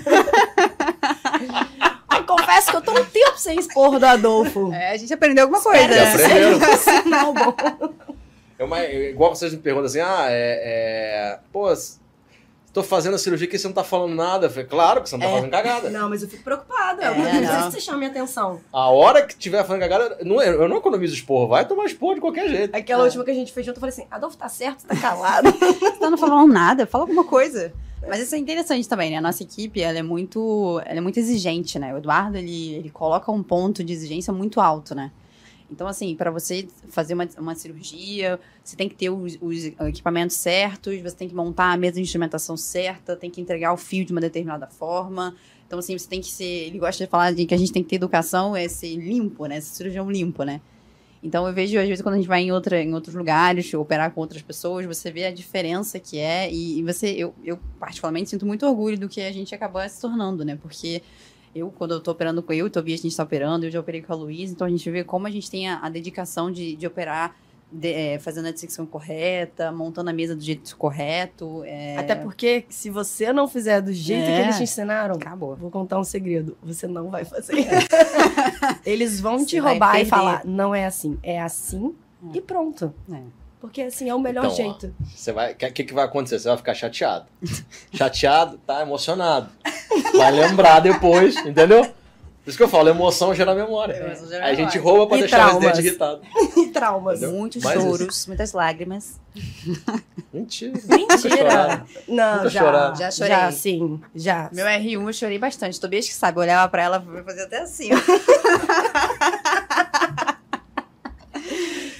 Eu confesso que eu tô um tempo sem esporro do Adolfo. É, a gente aprendeu alguma coisa. Já né? um bom. É uma- é igual vocês me perguntam assim, ah, é. é pô, tô fazendo a cirurgia aqui e você não tá falando nada. Eu falei, claro que você não tá É. fazendo cagada. Não, mas eu fico preocupada. É, eu preciso não. que você chame minha atenção. A hora que tiver fazendo cagada, não, é, eu não economizo esporro, vai tomar esporro de qualquer jeito. Aquela É. última que a gente fez junto, eu falei assim, Adolfo, tá certo? Tá calado? Você não falando nada, fala alguma coisa. Mas isso é interessante também, né? A nossa equipe, ela é muito, ela é muito exigente, né? O Eduardo, ele, ele coloca um ponto de exigência muito alto, né? Então, assim, para você fazer uma, uma cirurgia, você tem que ter os, os equipamentos certos, você tem que montar a mesa de instrumentação certa, tem que entregar o fio de uma determinada forma. Então, assim, você tem que ser. Ele gosta de falar de que a gente tem que ter educação, é ser limpo, né? Ser cirurgião limpo, né? Então eu vejo, às vezes, quando a gente vai em, outra, em outros lugares, operar com outras pessoas, você vê a diferença que é. E, e você, eu, eu, particularmente, sinto muito orgulho do que a gente acabou se tornando, né? Porque eu, quando eu tô operando com eu, Tobias, a gente tá operando, eu já operei com a Luísa, então a gente vê como a gente tem a, a dedicação de, de operar. De- é, fazendo a dissecção correta, montando a mesa do jeito correto. é, Até porque, se você não fizer do jeito É. que eles te ensinaram, Acabou. vou contar um segredo. Você não vai fazer. eles vão Você te roubar e falar, não é assim. É assim e pronto. É. Porque assim é o melhor Então, jeito. Você vai, o que, que, que vai acontecer? Você vai ficar chateado. chateado, tá emocionado. Vai lembrar depois, entendeu? Por isso que eu falo, emoção gera memória. Emoção gera a gente rouba pra E deixar o traumas. residente irritado. E traumas. Entendeu? Muitos Mas isso- choros, muitas lágrimas. Mentira. Mentira! Não, Nunca já. choraram. Já chorei. Já, sim. Já. Meu R1 eu chorei bastante. Tobias que sabe, eu olhava pra ela e fazia até assim.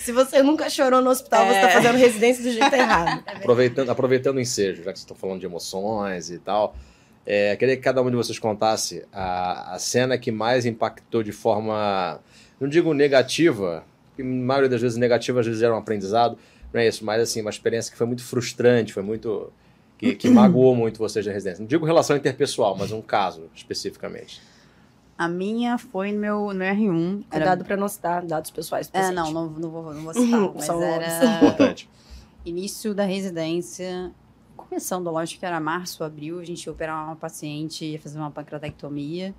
Se você nunca chorou no hospital, você tá É. fazendo residência do jeito errado. Aproveitando, aproveitando o ensejo, já que vocês estão falando de emoções e tal, é, queria que cada um de vocês contasse a, a cena que mais impactou de forma, não digo negativa, porque na maioria das vezes negativa às vezes era um aprendizado, não é isso, mas assim, uma experiência que foi muito frustrante, foi muito. que, que magoou muito vocês na residência. Não digo relação interpessoal, mas um caso especificamente. A minha foi no meu, no R1. Era... Cuidado pra não citar dados pessoais. É, paciente. não, não, não, vou, não vou citar. mas era Importante. início da residência. Começando, lógico que era março, abril, a gente ia operar uma paciente, ia fazer uma pancreatectomia.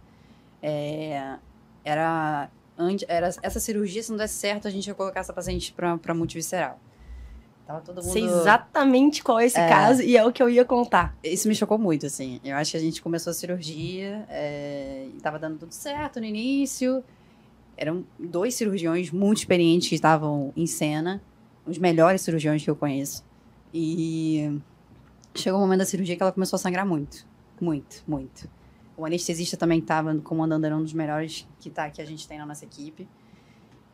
É, era, antes, era essa cirurgia, se não desse certo, a gente ia colocar essa paciente pra, pra multivisceral. Tava todo mundo... Sei exatamente qual é esse É. caso e é o que eu ia contar. Isso me chocou muito, assim. Eu acho que a gente começou a cirurgia é, e tava dando tudo certo no início. Eram dois cirurgiões muito experientes que estavam em cena. os melhores cirurgiões que eu conheço. E chegou o um momento da cirurgia que ela começou a sangrar muito. Muito, muito. O anestesista também estava comandando, era um dos melhores que, tá, que a gente tem na nossa equipe.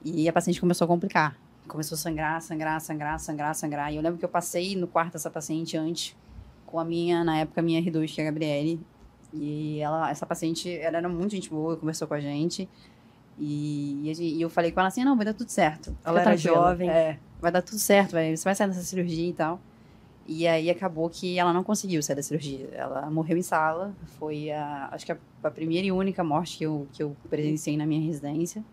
E a paciente começou a complicar. Começou a sangrar, sangrar, sangrar, sangrar, sangrar. E eu lembro que eu passei no quarto dessa paciente antes com a minha, na época, minha R2, que é a Gabriele. E ela, essa paciente, ela era muito gente boa, conversou com a gente. E, e eu falei com ela assim, não, vai dar tudo certo. Ela era jovem. É, vai dar tudo certo, vai, você vai sair dessa cirurgia e tal. E aí acabou que ela não conseguiu sair da cirurgia. Ela morreu em sala. Foi a, acho que a, a primeira e única morte que eu, que eu presenciei na minha residência.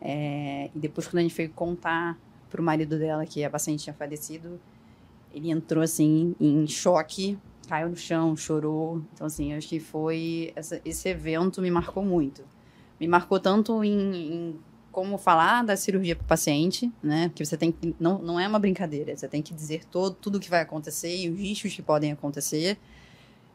É, e depois, quando a gente foi contar pro marido dela que a paciente tinha falecido, ele entrou assim em choque, caiu no chão, chorou. Então, assim, acho que foi. Essa, esse evento me marcou muito. Me marcou tanto em, em como falar da cirurgia para o paciente, né? Porque você tem que. Não, não é uma brincadeira, você tem que dizer todo, tudo o que vai acontecer e os riscos que podem acontecer.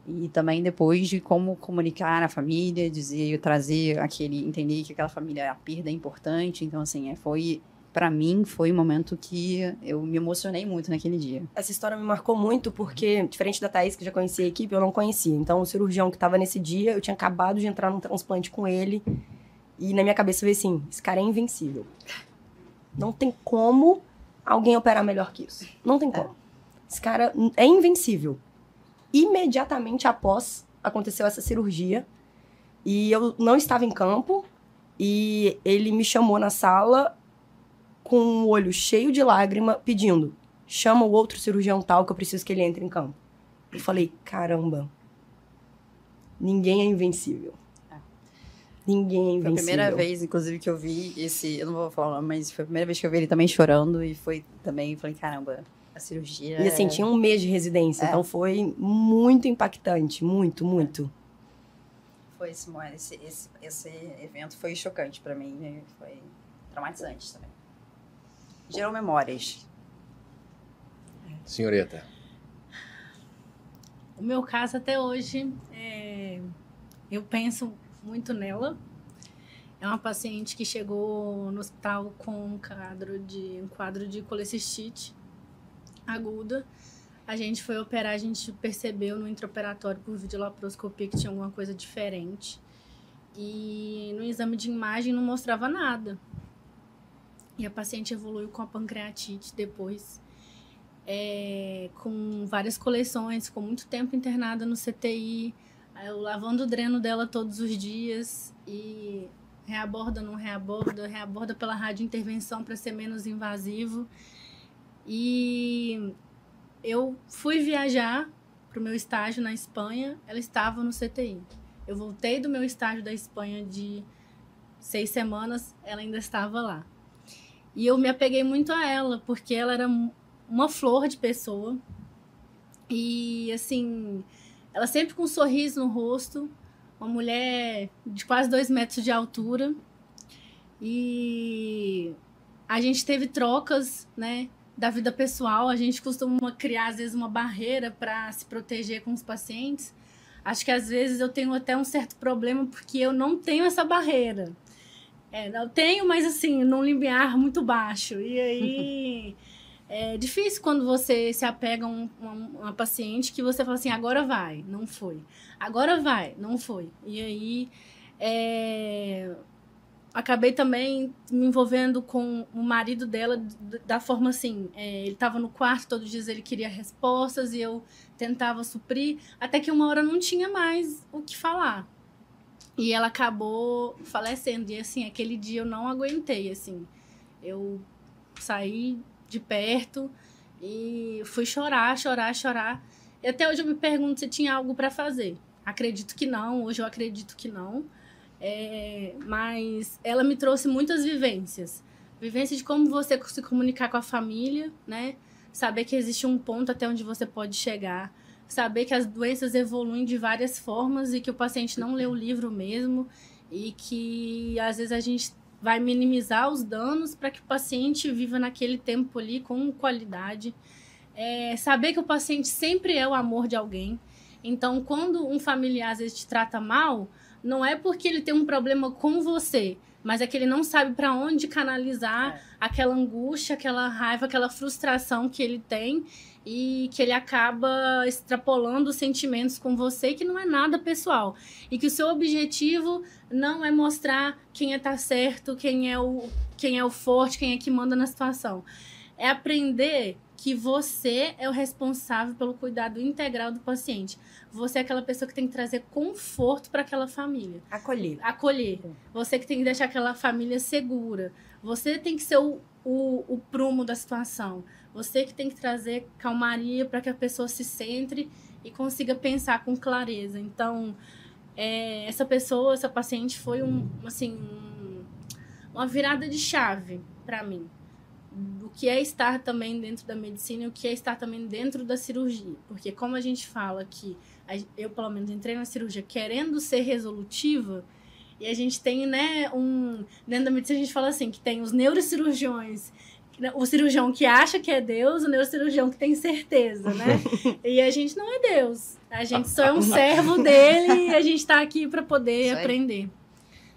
E também depois de como comunicar a família, dizer, trazer aquele. entender que aquela família, a perda é importante. Então, assim, é, foi para mim foi um momento que eu me emocionei muito naquele dia. Essa história me marcou muito porque, diferente da Thaís, que já conhecia a equipe, eu não conhecia. Então, o cirurgião que estava nesse dia, eu tinha acabado de entrar num transplante com ele. E na minha cabeça veio assim: esse cara é invencível. Não tem como alguém operar melhor que isso. Não tem como. É. Esse cara é invencível. Imediatamente após aconteceu essa cirurgia, e eu não estava em campo, e ele me chamou na sala com o um olho cheio de lágrima, pedindo: chama o outro cirurgião tal que eu preciso que ele entre em campo. Eu falei: caramba, ninguém é invencível. É. Ninguém é. Foi a primeira vez, inclusive, que eu vi esse. Eu não vou falar o nome, mas foi a primeira vez que eu vi ele também chorando. E foi também, falei, caramba, a cirurgia. E assim, tinha um mês de residência, é. então foi muito impactante. Muito, muito. Foi esse, esse, esse, esse evento foi chocante para mim, né? Foi traumatizante também gerou memórias. Senhorita. O meu caso até hoje, é, eu penso muito nela. É uma paciente que chegou no hospital com um quadro de, um quadro de colecistite aguda. A gente foi operar, a gente percebeu no intraoperatório por videolaparoscopia que tinha alguma coisa diferente. E no exame de imagem não mostrava nada. E a paciente evoluiu com a pancreatite depois, é, com várias coleções, ficou muito tempo internada no CTI, eu lavando o dreno dela todos os dias e reaborda, não reaborda, reaborda pela radiointervenção para ser menos invasivo. E eu fui viajar para o meu estágio na Espanha, ela estava no CTI. Eu voltei do meu estágio da Espanha de seis semanas, ela ainda estava lá. E eu me apeguei muito a ela, porque ela era uma flor de pessoa. E, assim, ela sempre com um sorriso no rosto, uma mulher de quase dois metros de altura. E a gente teve trocas, né, da vida pessoal. A gente costuma criar, às vezes, uma barreira para se proteger com os pacientes. Acho que às vezes eu tenho até um certo problema porque eu não tenho essa barreira. É, eu tenho, mas assim, num limiar muito baixo. E aí é difícil quando você se apega a um, uma, uma paciente que você fala assim, agora vai, não foi. Agora vai, não foi. E aí é, acabei também me envolvendo com o marido dela da forma assim, é, ele estava no quarto todos os dias, ele queria respostas e eu tentava suprir, até que uma hora não tinha mais o que falar. E ela acabou falecendo. E assim, aquele dia eu não aguentei, assim. Eu saí de perto e fui chorar, chorar, chorar. E até hoje eu me pergunto se tinha algo para fazer. Acredito que não, hoje eu acredito que não. É, mas ela me trouxe muitas vivências. Vivência de como você se comunicar com a família, né? Saber que existe um ponto até onde você pode chegar saber que as doenças evoluem de várias formas e que o paciente não lê o livro mesmo e que às vezes a gente vai minimizar os danos para que o paciente viva naquele tempo ali com qualidade. É, saber que o paciente sempre é o amor de alguém. Então, quando um familiar às vezes te trata mal, não é porque ele tem um problema com você, mas é que ele não sabe para onde canalizar É. aquela angústia, aquela raiva, aquela frustração que ele tem e que ele acaba extrapolando os sentimentos com você que não é nada pessoal e que o seu objetivo não é mostrar quem é tá certo, quem é o quem é o forte, quem é que manda na situação. É aprender que você é o responsável pelo cuidado integral do paciente. Você é aquela pessoa que tem que trazer conforto para aquela família Acolher. acolher. Você que tem que deixar aquela família segura. Você tem que ser o, o, o prumo da situação. Você que tem que trazer calmaria para que a pessoa se centre e consiga pensar com clareza. Então, é, essa pessoa, essa paciente foi um, assim, um- uma virada de chave para mim. Do que é estar também dentro da medicina e o que é estar também dentro da cirurgia. Porque como a gente fala que eu, pelo menos, entrei na cirurgia querendo ser resolutiva, e a gente tem, né, um. Dentro da medicina a gente fala assim, que tem os neurocirurgiões, o cirurgião que acha que é Deus, o neurocirurgião que tem certeza, né? e a gente não é Deus. A gente só é um servo dele e a gente tá aqui para poder aprender.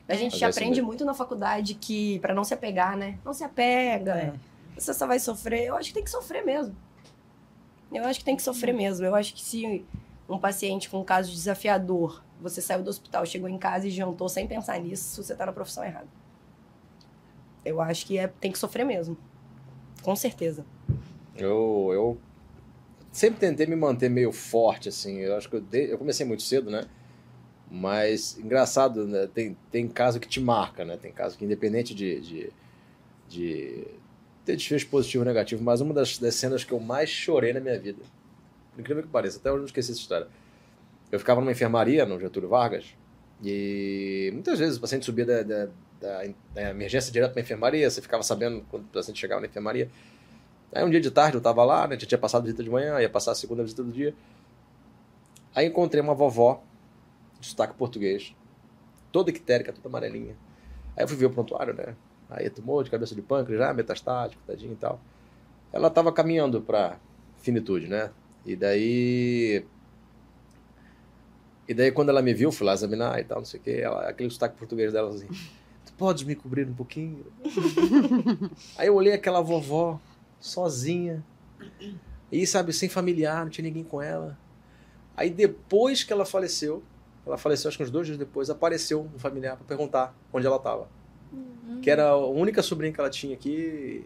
A gente Mas é aprende muito na faculdade que, pra não se apegar, né? Não se apega. É. Você só vai sofrer. Eu acho que tem que sofrer mesmo. Eu acho que tem que sofrer mesmo. Eu acho que se um paciente com um caso desafiador, você saiu do hospital, chegou em casa e jantou sem pensar nisso, você tá na profissão errada. Eu acho que é, tem que sofrer mesmo. Com certeza. Eu, eu sempre tentei me manter meio forte, assim. Eu acho que eu, dei- eu comecei muito cedo, né? Mas, engraçado, né? Tem, tem caso que te marca, né? Tem caso que, independente de, de, de ter desfecho positivo ou negativo, mas uma das, das cenas que eu mais chorei na minha vida, incrível que pareça, até hoje eu não esqueci essa história. Eu ficava numa enfermaria, no Getúlio Vargas, e muitas vezes o paciente subia da, da, da, da emergência direto para enfermaria, você ficava sabendo quando o paciente chegava na enfermaria. Aí um dia de tarde eu tava lá, né? Já tinha passado a visita de manhã, ia passar a segunda visita do dia. Aí encontrei uma vovó de sotaque português, toda ictérica, toda amarelinha. Aí eu fui ver o prontuário, né? Aí tumor de cabeça de pâncreas, já metastático, tadinho e tal. Ela tava caminhando pra finitude, né? E daí. E daí quando ela me viu, fui lá examinar e tal, não sei o quê, ela, aquele sotaque português dela assim, podes me cobrir um pouquinho? Aí eu olhei aquela vovó sozinha. E, sabe, sem familiar, não tinha ninguém com ela. Aí depois que ela faleceu, ela faleceu acho que uns dois dias depois, apareceu um familiar para perguntar onde ela estava. Que era a única sobrinha que ela tinha aqui.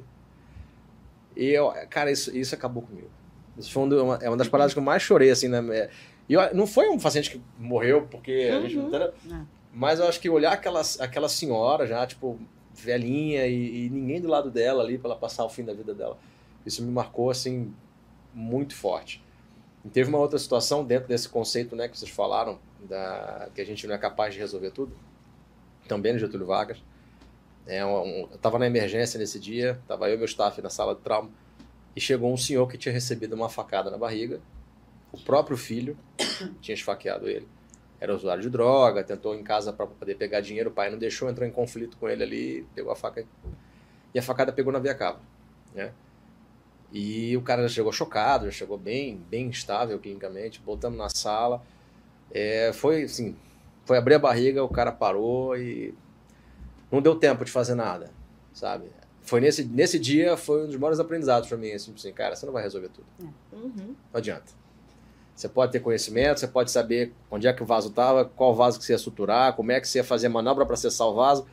E eu, cara, isso, isso acabou comigo. Isso foi um uma, é uma das paradas que eu mais chorei, assim, né? E eu- não foi um paciente que morreu porque a gente não tá- Não. Mas eu acho que olhar aquela, aquela senhora já, tipo, velhinha e, e ninguém do lado dela ali para ela passar o fim da vida dela, isso me marcou, assim, muito forte. E teve uma outra situação dentro desse conceito, né, que vocês falaram, da, que a gente não é capaz de resolver tudo, também no Getúlio Vargas. É, um, eu tava na emergência nesse dia, tava eu e meu staff na sala de trauma, e chegou um senhor que tinha recebido uma facada na barriga, o próprio filho tinha esfaqueado ele era usuário de droga, tentou em casa para poder pegar dinheiro, o pai não deixou, entrou em conflito com ele ali, pegou a faca e a facada pegou na via cava, né? E o cara já chegou chocado, já chegou bem, bem instável clinicamente, botamos na sala, é, foi assim, foi abrir a barriga, o cara parou e não deu tempo de fazer nada, sabe? Foi nesse, nesse dia, foi um dos maiores aprendizados para mim, assim, assim, cara, você não vai resolver tudo. Uhum. Não adianta. Você pode ter conhecimento, você pode saber onde é que o vaso estava, qual vaso que você ia suturar, como é que você ia fazer a manobra para acessar o vaso,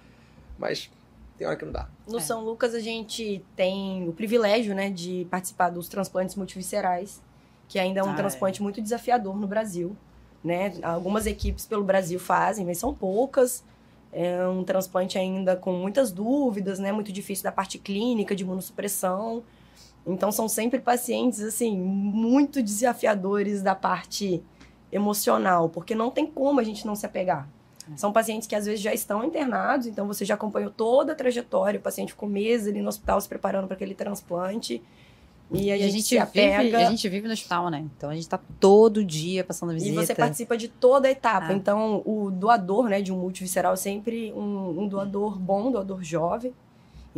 mas tem hora que não dá. No É. São Lucas a gente tem o privilégio, né, de participar dos transplantes multiviscerais, que ainda é um Ah, é. transplante muito desafiador no Brasil, né? Algumas equipes pelo Brasil fazem, mas são poucas. É um transplante ainda com muitas dúvidas, né? Muito difícil da parte clínica, de imunossupressão. Então são sempre pacientes assim muito desafiadores da parte emocional, porque não tem como a gente não se apegar. São pacientes que às vezes já estão internados, então você já acompanhou toda a trajetória, o paciente ficou meses ali no hospital se preparando para aquele transplante. E a, E gente, se apega. vive, a gente vive no hospital, né? Então a gente tá todo dia passando E visita. você participa de toda a etapa. Ah. Então, o doador, né, de um multivisceral é sempre um, um doador bom, um doador jovem.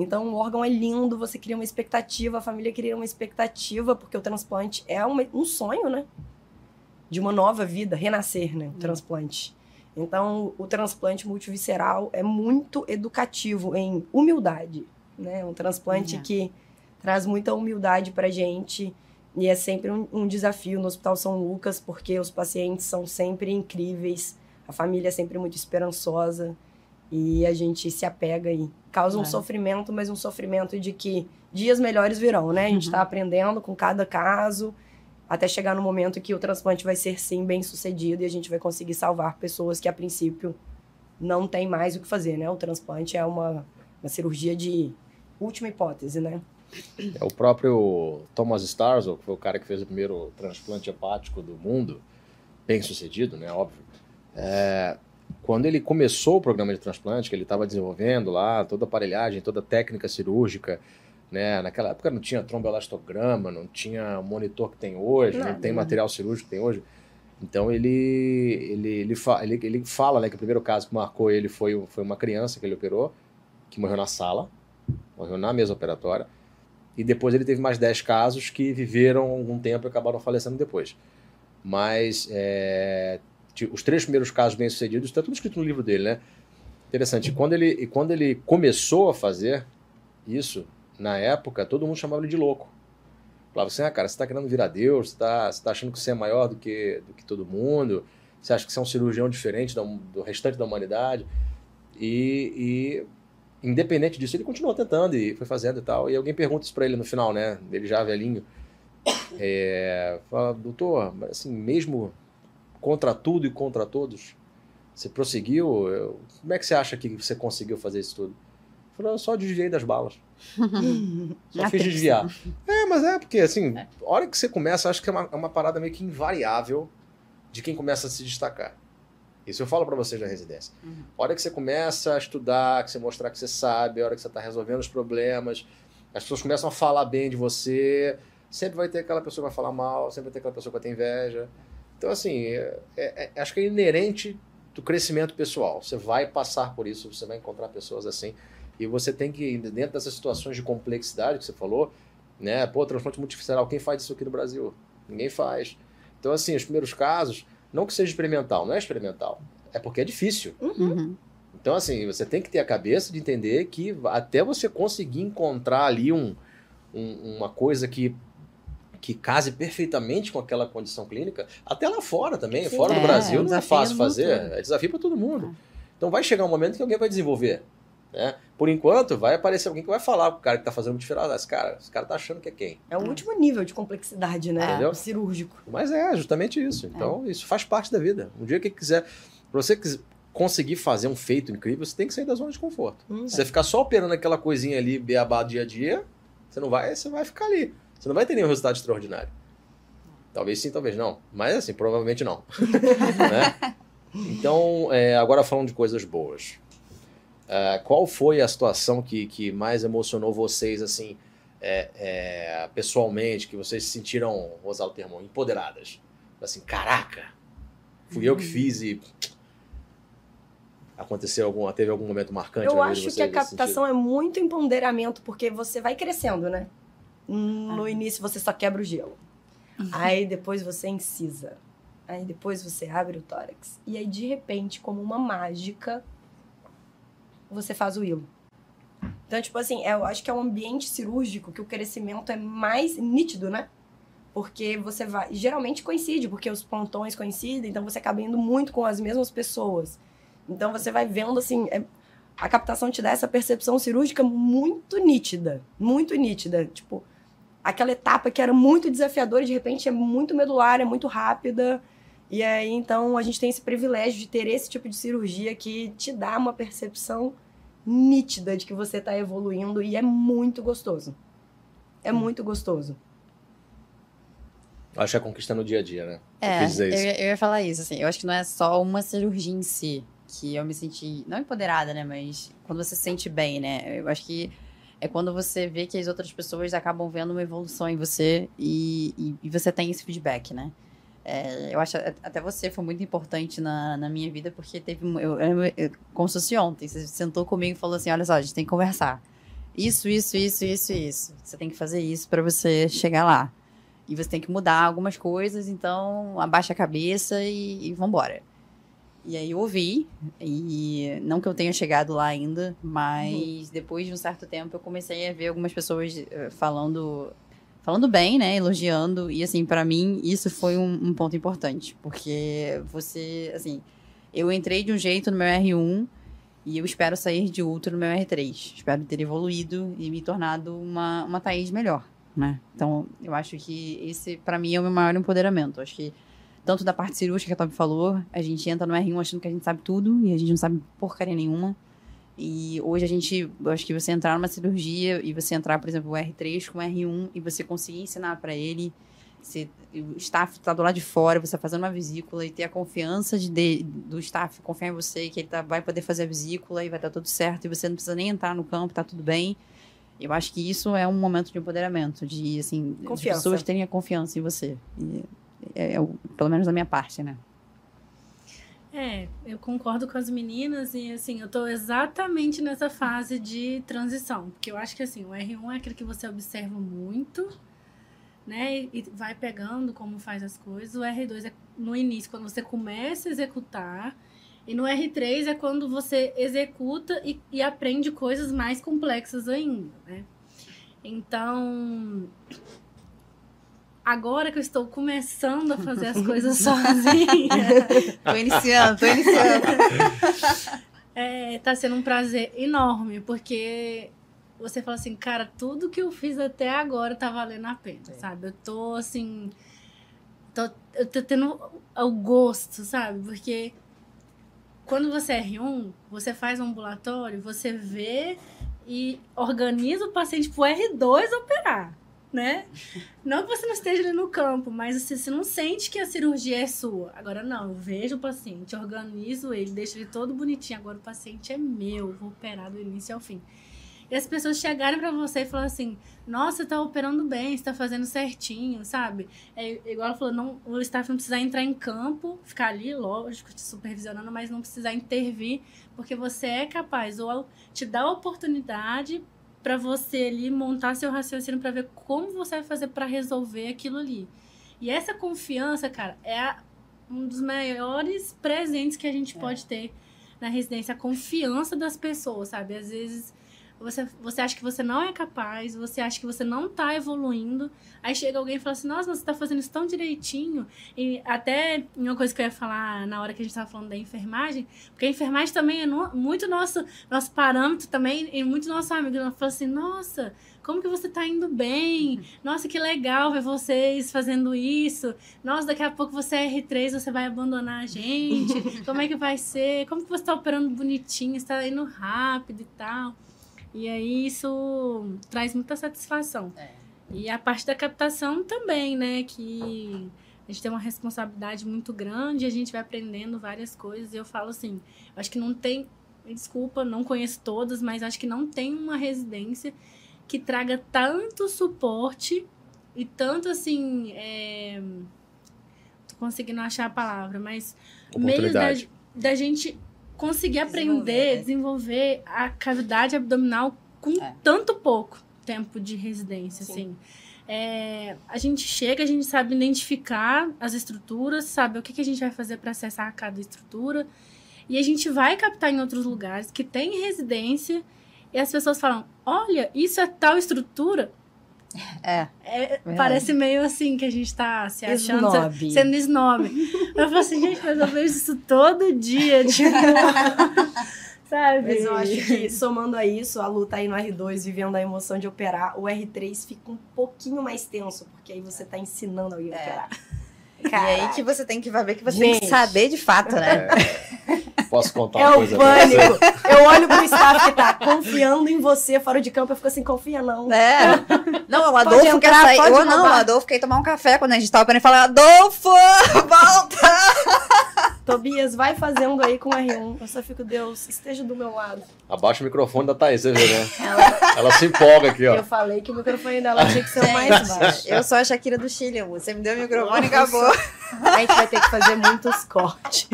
Então, o órgão é lindo, você cria uma expectativa, a família cria uma expectativa, porque o transplante é uma- um sonho, né? De uma nova vida, renascer, né? O transplante. Então, o transplante multivisceral é muito educativo em humildade, né? Um transplante Uhum. que traz muita humildade pra gente e é sempre um, um desafio no Hospital São Lucas, porque os pacientes são sempre incríveis, a família é sempre muito esperançosa e a gente se apega e causa um É. sofrimento, mas um sofrimento de que dias melhores virão, né? A gente Uhum. está aprendendo com cada caso até chegar no momento que o transplante vai ser sim bem sucedido e a gente vai conseguir salvar pessoas que a princípio não tem mais o que fazer, né? O transplante é uma, uma cirurgia de última hipótese, né? É o próprio Thomas Starzl, que foi o cara que fez o primeiro transplante hepático do mundo, bem sucedido, né? Óbvio. É, quando ele começou o programa de transplante, que ele estava desenvolvendo lá, toda a aparelhagem, toda a técnica cirúrgica, né? Naquela época não tinha tromboelastograma, não tinha monitor que tem hoje, Nada, não tem né? material cirúrgico que tem hoje. Então ele, ele, ele, fa ele, ele fala né, que o primeiro caso que marcou ele foi, foi uma criança que ele operou, que morreu na sala, morreu na mesa operatória. E depois ele teve mais 10 casos que viveram algum tempo e acabaram falecendo depois. Mas é, os três primeiros casos bem-sucedidos, está tudo escrito no livro dele, né? Interessante. E quando ele, e quando ele começou a fazer isso, na época, todo mundo chamava ele de louco. Falava assim, ah, cara, você está querendo virar Deus, você está tá achando que você é maior do que, do que todo mundo, você acha que você é um cirurgião diferente da- do restante da humanidade. E, e, independente disso, ele continuou tentando e foi fazendo e tal. E alguém pergunta isso para ele no final, né? Ele já velhinho. É, fala, doutor, assim, mesmo contra tudo e contra todos, você prosseguiu? Eu- como é que você acha que você conseguiu fazer isso tudo? Ele Falou, eu só desviei das balas. Só fiz desviar. É, mas é porque, assim, a hora que você começa, acho que é uma, é uma parada meio que invariável de quem começa a se destacar. Isso eu falo pra vocês na residência. Uhum. A hora que você começa a estudar, que você mostrar que você sabe, a hora que você tá resolvendo os problemas, as pessoas começam a falar bem de você, sempre vai ter aquela pessoa que vai falar mal, sempre vai ter aquela pessoa que vai ter inveja. Então, assim, é- é- é- acho que é inerente do crescimento pessoal. Você vai passar por isso, você vai encontrar pessoas assim. E você tem que, dentro dessas situações de complexidade que você falou, né? Pô, transplante multivisceral, quem faz isso aqui no Brasil? Ninguém faz. Então, assim, os primeiros casos, não que seja experimental, não é experimental. É porque é difícil. Uhum. Então, assim, você tem que ter a cabeça de entender que até você conseguir encontrar ali um, um- uma coisa que, que case perfeitamente com aquela condição clínica, até lá fora também, Sim. fora do É, Brasil, um não é fácil fazer, é desafio para todo mundo. Então vai chegar um momento que alguém vai desenvolver. Né? Por enquanto, vai aparecer alguém que vai falar pro cara que tá fazendo multiferal, esse cara, esse cara tá achando que é quem? É o último nível de complexidade, né? Entendeu? O cirúrgico. Mas é justamente isso. Então, isso faz parte da vida. Um dia que quiser, pra você conseguir fazer um feito incrível, você tem que sair da zona de conforto. Hum, Se você ficar só operando aquela coisinha ali, beabá dia a dia, você não vai, você vai ficar ali. Você não vai ter nenhum resultado extraordinário. Talvez sim, talvez não. Mas assim, provavelmente não. né? Então, é, agora falando de coisas boas. É, qual foi a situação que, que mais emocionou vocês, assim, é, é, pessoalmente, que vocês se sentiram, vou usar o termo, empoderadas? Assim, caraca, fui eu que fiz e aconteceu algum, teve algum momento marcante Eu acho que a captação é muito empoderamento, porque você vai crescendo, né? No Ah. início você só quebra o gelo. Aí depois você incisa. Aí depois você abre o tórax. E aí, de repente, como uma mágica, você faz o hilo. Então, tipo assim, eu acho que é um ambiente cirúrgico que o crescimento é mais nítido, né? Porque você vai. Geralmente coincide, porque os pontões coincidem, então você acaba indo muito com as mesmas pessoas. Então você vai vendo assim. é- a captação te dá essa percepção cirúrgica muito nítida. Muito nítida. Tipo, aquela etapa que era muito desafiadora, de repente é muito medular, é muito rápida. E aí, então, a gente tem esse privilégio de ter esse tipo de cirurgia que te dá uma percepção nítida de que você está evoluindo e é muito gostoso. É muito gostoso. Acho que é conquista no dia a dia, né? Eu É, eu, eu ia falar isso, assim. Eu acho que não é só uma cirurgia em si que eu me senti, não empoderada, né? Mas quando você se sente bem, né? Eu acho que é quando você vê que as outras pessoas acabam vendo uma evolução em você e, e, e você tem esse feedback, né? É, eu acho até você foi muito importante na, na minha vida, porque teve. Eu, eu, eu, como se fosse ontem, você sentou comigo e falou assim: olha só, a gente tem que conversar. Isso, isso, isso, isso, isso. Você tem que fazer isso para você chegar lá. E você tem que mudar algumas coisas, então abaixa a cabeça e, e vambora. E aí eu ouvi, e não que eu tenha chegado lá ainda, mas Uhum. depois de um certo tempo eu comecei a ver algumas pessoas eh, falando falando bem, né, elogiando, e assim, pra mim isso foi um, um ponto importante, porque você, assim, eu entrei de um jeito no meu R1 e eu espero sair de outro no meu R3. Espero ter evoluído e me tornado uma, uma Thaís melhor, né? Então, eu acho que esse, pra mim, é o meu maior empoderamento. Acho que, tanto da parte cirúrgica que a Tobi falou, a gente entra no R1 achando que a gente sabe tudo e a gente não sabe porcaria nenhuma. E hoje a gente, eu acho que você entrar numa cirurgia e você entrar, por exemplo, o R3 com o R1 e você conseguir ensinar pra ele, você, o staff tá do lado de fora, você tá fazendo uma vesícula e ter a confiança de, de- do staff confiar em você, que ele tá, vai poder fazer a vesícula e vai dar tudo certo e você não precisa nem entrar no campo, tá tudo bem. Eu acho que isso é um momento de empoderamento, de, assim, Confiança. pessoas terem a confiança em você. E é, é pelo menos da minha parte, né? É, eu concordo com as meninas e assim, eu tô exatamente nessa fase de transição, porque eu acho que assim, o R1 é aquele que você observa muito, né, e vai pegando como faz as coisas. O R2 é no início quando você começa a executar, e no R3 é quando você executa e, e aprende coisas mais complexas ainda, né? Então, agora que eu estou começando a fazer as coisas sozinha, Tô iniciando, tô iniciando. É, tá sendo um prazer enorme, porque você fala assim, cara, tudo que eu fiz até agora tá valendo a pena, Sim. sabe? Eu tô assim. Tô, eu tô tendo o gosto, sabe? Porque quando você é R1, você faz um ambulatório, você vê e organiza o paciente pro R2 operar, né? Não que você não esteja ali no campo, mas você, você não sente que a cirurgia é sua. Agora, não, eu vejo o paciente, organizo ele, deixo ele todo bonitinho. Agora o paciente é meu, vou operar do início ao fim. E as pessoas chegarem pra você e falar assim: Nossa, tá operando bem, você tá fazendo certinho, sabe? É igual ela falou: não, o staff não precisa entrar em campo, ficar ali, lógico, te supervisionando, mas não precisar intervir, porque você é capaz, ou te dá a oportunidade para você ali montar seu raciocínio para ver como você vai fazer para resolver aquilo ali. E essa confiança, cara, é a- um dos maiores presentes que a gente É. pode ter na residência, a confiança das pessoas, sabe? Às vezes você, você acha que você não é capaz, você acha que você não tá evoluindo, aí chega alguém e fala assim, nossa, você tá fazendo isso tão direitinho. E até uma coisa que eu ia falar na hora que a gente tava falando da enfermagem, porque a enfermagem também é no- muito nosso, nosso parâmetro também, e muito nosso amigo. Ela falou assim, nossa, como que você tá indo bem? Nossa, que legal ver vocês fazendo isso. Nossa, daqui a pouco você é R3, você vai abandonar a gente. Como é que vai ser? Como que você tá operando bonitinho? Você tá indo rápido e tal. E aí isso traz muita satisfação. É. E a parte da captação também, né? Que a gente tem uma responsabilidade muito grande, a gente vai aprendendo várias coisas. E eu falo assim, acho que não tem. me Desculpa, não conheço todas, mas acho que não tem uma residência que traga tanto suporte e tanto assim. É... Tô conseguindo achar a palavra, mas meios da, da gente conseguir Desenvolver, aprender, né? desenvolver a cavidade abdominal com É. tanto pouco tempo de residência, Sim. assim. É, a gente chega, a gente sabe identificar as estruturas, sabe o que, que a gente vai fazer para acessar cada estrutura. E a gente vai captar em outros lugares que tem residência e as pessoas falam: olha, isso é tal estrutura. É. É, parece meio assim que a gente tá se achando Snob. sendo snob. Eu falo assim, gente, mas eu vejo isso todo dia, tipo. sabe? Mas eu acho que, somando a isso, a Lu tá aí no R2 vivendo a emoção de operar, o R3 fica um pouquinho mais tenso, porque aí você tá ensinando alguém a É. operar. E aí que você tem que ver que você Gente. tem que saber de fato, né? Posso contar É uma o coisa pra você? pânico. Eu olho pro staff que tá confiando em você fora de campo, eu fico assim, confia não. É. Não, o Pode Adolfo quer entrar, sair. pode Ou não, o. Adolfo quer ir tomar um café quando a gente tava operando e falar, Adolfo, volta! Tobias, vai fazendo aí com o R1. Eu só fico, Deus, esteja do meu lado. Abaixa o microfone da Thaís, você vê, né? Ela se empolga aqui, ó. Eu falei que o microfone dela tinha que ser o mais baixo. Eu sou a Shakira do Chile, amor. Você me deu o microfone e acabou. A gente vai ter que fazer muitos cortes.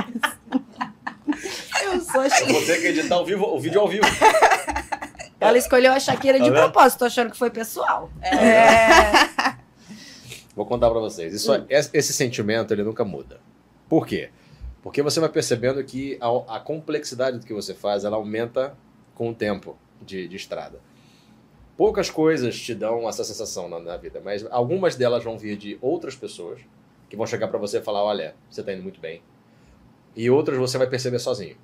Eu sou a Eu Shakira. vou ter que editar o, vivo, o vídeo ao vivo. Ela escolheu a Shakira de Tá vendo? propósito, tô achando que foi pessoal. É. Vou contar pra vocês. Isso, esse, esse sentimento, ele nunca muda. Por quê? Porque você vai percebendo que a, a complexidade do que você faz, ela aumenta com o tempo de, de estrada. Poucas coisas te dão essa sensação na, na, vida, mas algumas delas vão vir de outras pessoas que vão chegar para você e falar: olha, você está indo muito bem. E outras você vai perceber sozinho.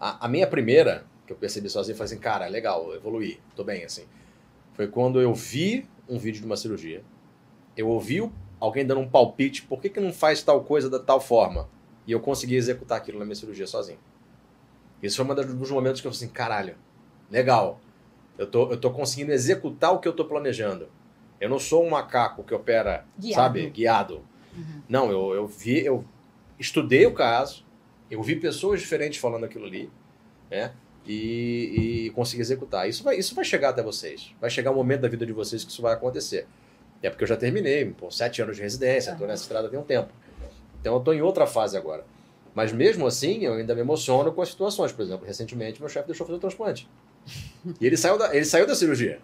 A, a, minha primeira, que eu percebi sozinho, foi assim: cara, legal, evoluí, tô bem assim. Foi quando eu vi um vídeo de uma cirurgia, eu ouvi alguém dando um palpite, por que, que não faz tal coisa da tal forma? E eu consegui executar aquilo na minha cirurgia sozinho. Isso foi um dos momentos que eu falei assim: caralho, legal eu tô, eu tô conseguindo executar o que eu tô planejando. Eu não sou um macaco que opera, Guiado. sabe, guiado. Uhum. Não, eu, eu vi, eu estudei o caso, eu vi pessoas diferentes falando aquilo ali, né? E, e consegui executar. Isso vai, isso vai chegar até vocês. Vai chegar um momento da vida de vocês que isso vai acontecer. É porque eu já terminei, pô, sete anos de residência, estou nessa estrada tem um tempo. Então eu estou em outra fase agora. Mas mesmo assim, eu ainda me emociono com as situações. Por exemplo, recentemente meu chefe deixou fazer o transplante. E ele saiu da, ele saiu da cirurgia.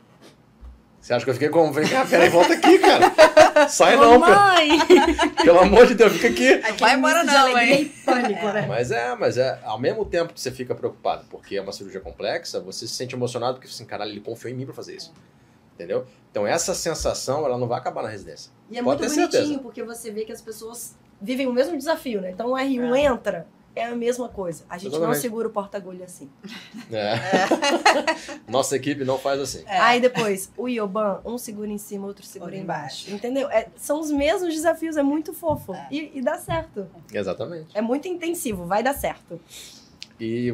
Você acha que eu fiquei como? Vem cá, peraí, volta aqui, cara. Sai não, mãe. Pelo amor de Deus, fica aqui. Aqui vai embora não, hein? Pânico, né? Mas é, mas é, ao mesmo tempo que você fica preocupado, porque é uma cirurgia complexa, você se sente emocionado porque assim, caralho, ele confiou em mim pra fazer isso. Entendeu? Então essa sensação, ela não vai acabar na residência. E é Pode muito bonitinho, certeza. porque você vê que as pessoas vivem o mesmo desafio, né? Então o R1 é. entra, é a mesma coisa. A gente Exatamente. não segura o porta-agulha assim. É. é. Nossa equipe não faz assim. É. Aí depois, o Ioban, um segura em cima, outro segura embaixo. embaixo. Entendeu? É, são os mesmos desafios, é muito fofo. É. E, e, dá certo. Exatamente. É muito intensivo, vai dar certo. E,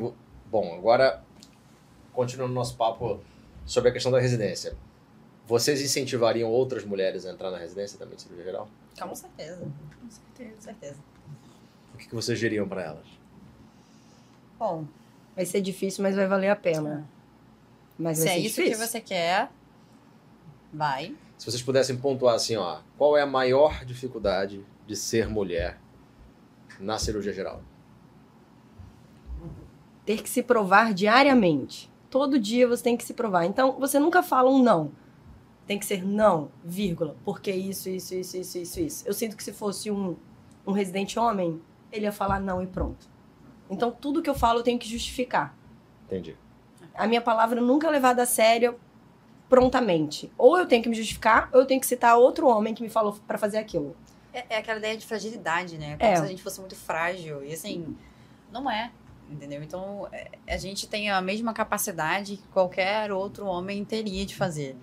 bom, agora, continuando o nosso papo sobre a questão da residência. Vocês incentivariam outras mulheres a entrar na residência também de cirurgia geral? Com certeza. Com certeza. Com certeza. O que, vocês diriam para elas? Bom, vai ser difícil, mas vai valer a pena. Mas Se é isso difícil. que você quer, vai. Se vocês pudessem pontuar assim, ó, qual é a maior dificuldade de ser mulher na cirurgia geral? Ter que se provar diariamente. Todo dia você tem que se provar. Então, você nunca fala um não. Tem que ser não, vírgula, porque isso, isso, isso, isso, isso, isso. Eu sinto que se fosse um, um residente homem, ele ia falar não e pronto. Então, tudo que eu falo eu tenho que justificar. Entendi. A minha palavra nunca é levada a sério prontamente. Ou eu tenho que me justificar, ou eu tenho que citar outro homem que me falou para fazer aquilo. É, é, aquela ideia de fragilidade, né? Como é. se a gente fosse muito frágil. E assim, não é. Entendeu? Então, é, a gente tem a mesma capacidade que qualquer outro homem teria de fazer.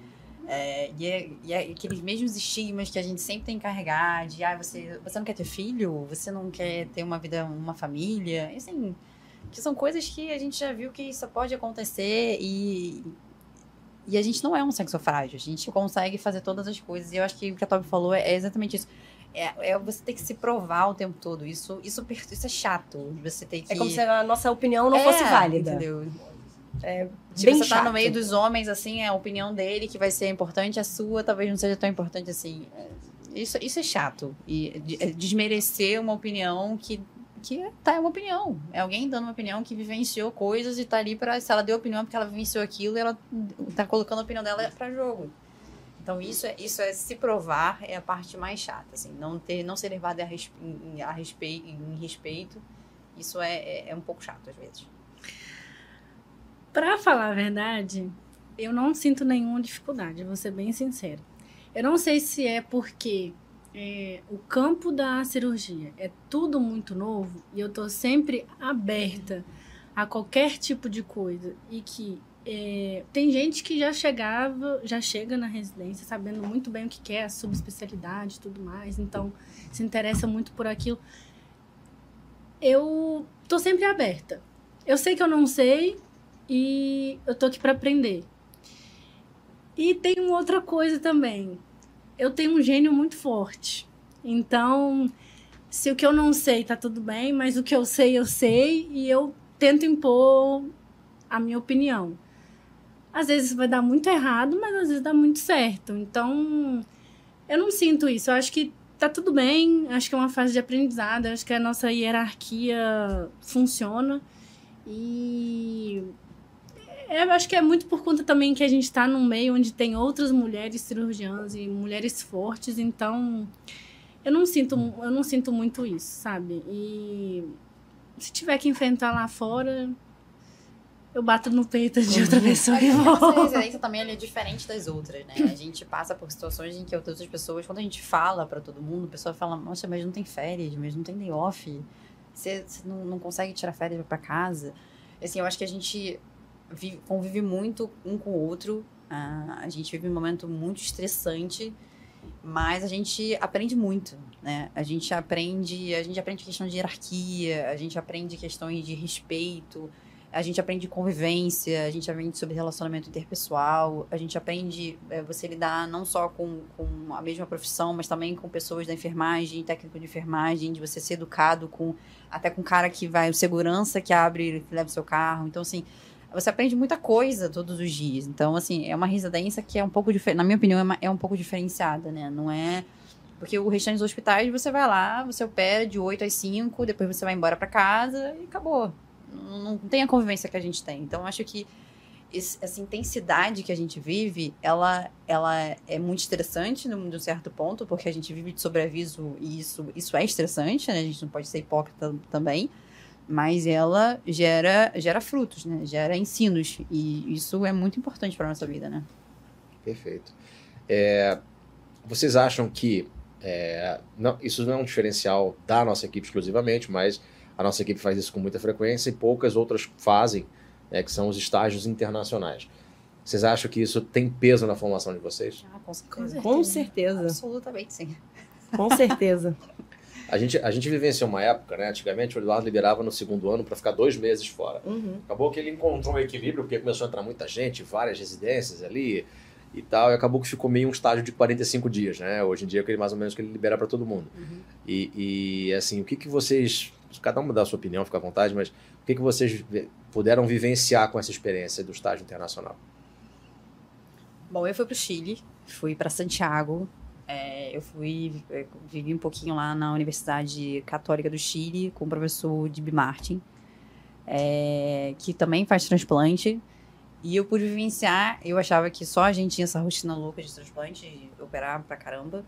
É, e, é, e, é, aqueles mesmos estigmas que a gente sempre tem que carregar de ah, você, você não quer ter filho, você não quer ter uma vida, uma família, assim, que são coisas que a gente já viu que isso pode acontecer e, e a gente não é um sexo frágil, a gente consegue fazer todas as coisas. E eu acho que o que a Toby falou é, é exatamente isso. É, é, você ter que se provar o tempo todo. Isso, isso, isso é chato. Você tem que. É como se a nossa opinião não fosse válida. Entendeu? É tipo, bem você chato. tá no meio dos homens, assim, é a opinião dele que vai ser importante, a sua talvez não seja tão importante assim. Isso, isso é chato. E é desmerecer uma opinião que, que tá, é uma opinião. É alguém dando uma opinião que vivenciou coisas e tá ali para Se ela deu opinião porque ela vivenciou aquilo, ela tá colocando a opinião dela para jogo. Então, isso é, isso é se provar, é a parte mais chata, assim. Não, ter, não ser levado a, respe, a respeito, em respeito, isso é, é, é um pouco chato às vezes. Pra falar a verdade, eu não sinto nenhuma dificuldade, vou ser bem sincera. Eu não sei se é porque é, o campo da cirurgia é tudo muito novo e eu tô sempre aberta a qualquer tipo de coisa e que é, tem gente que já chegava, já chega na residência sabendo muito bem o que quer, a subespecialidade e tudo mais, então se interessa muito por aquilo. Eu tô sempre aberta. Eu sei que eu não sei, e eu tô aqui para aprender. E tem uma outra coisa também. Eu tenho um gênio muito forte. Então, se o que eu não sei tá tudo bem, mas o que eu sei, eu sei e eu tento impor a minha opinião. Às vezes vai dar muito errado, mas às vezes dá muito certo. Então, eu não sinto isso. Eu acho que tá tudo bem, acho que é uma fase de aprendizado, acho que a nossa hierarquia funciona. E é, eu acho que é muito por conta também que a gente está num meio onde tem outras mulheres cirurgiãs e mulheres fortes, então eu não sinto, eu não sinto muito isso, sabe? E se tiver que enfrentar lá fora, eu bato no peito de outra Uhum. pessoa e A vou. nossa residência também é diferente das outras, né? A gente passa por situações em que outras pessoas, quando a gente fala pra todo mundo, a pessoa fala, nossa, mas não tem férias, mas não tem day off. Você, você não, não consegue tirar férias pra casa. Assim, eu acho que a gente vive- convive muito um com o outro. Ah, a gente vive um momento muito estressante, mas a gente aprende muito, né? A gente aprende, a gente aprende questão de hierarquia, a gente aprende questões de respeito, a gente aprende convivência, a gente aprende sobre relacionamento interpessoal, a gente aprende é, você lidar não só com, com a mesma profissão, mas também com pessoas da enfermagem, técnico de enfermagem, de você ser educado com até com cara que vai, o segurança que abre, que leva o seu carro. Então, assim, você aprende muita coisa todos os dias. Então, assim, é uma residência que é um pouco diferente, na minha opinião, é, uma- é um pouco diferenciada, né? Não é. Porque o restante dos hospitais, você vai lá, você opera de 8 às 5, depois você vai embora para casa e acabou. Não, não tem a convivência que a gente tem. Então, acho que esse- essa intensidade que a gente vive, ela, ela é muito estressante num certo ponto, porque a gente vive de sobreaviso e isso, isso é estressante, né? A gente não pode ser hipócrita também. Mas ela gera, gera frutos, né? Gera ensinos. E isso é muito importante para nossa vida, né? Perfeito. É, vocês acham que é, não- isso não é um diferencial da nossa equipe exclusivamente, mas a nossa equipe faz isso com muita frequência e poucas outras fazem, né, que são os estágios internacionais. Vocês acham que isso tem peso na formação de vocês? Ah, com certeza. Com certeza. Absolutamente sim. Com certeza. A gente, a gente vivenciou uma época, né? Antigamente o Eduardo liberava no segundo ano para ficar dois meses fora. Uhum. Acabou que ele encontrou um equilíbrio, porque começou a entrar muita gente, várias residências ali e tal, e acabou que ficou meio um estágio de 45 dias, né? Hoje em dia é mais ou menos que ele libera para todo mundo. Uhum. E, e, assim, o que, que vocês. Cada um dá a sua opinião, fica à vontade, mas o que, que vocês puderam vivenciar com essa experiência do estágio internacional? Bom, eu fui pro Chile, fui para Santiago. É, eu fui, eu vivi um pouquinho lá na Universidade Católica do Chile com o professor Dib Martin, é, que também faz transplante. E eu pude vivenciar, eu achava que só a gente tinha essa rotina louca de transplante, de operar pra caramba.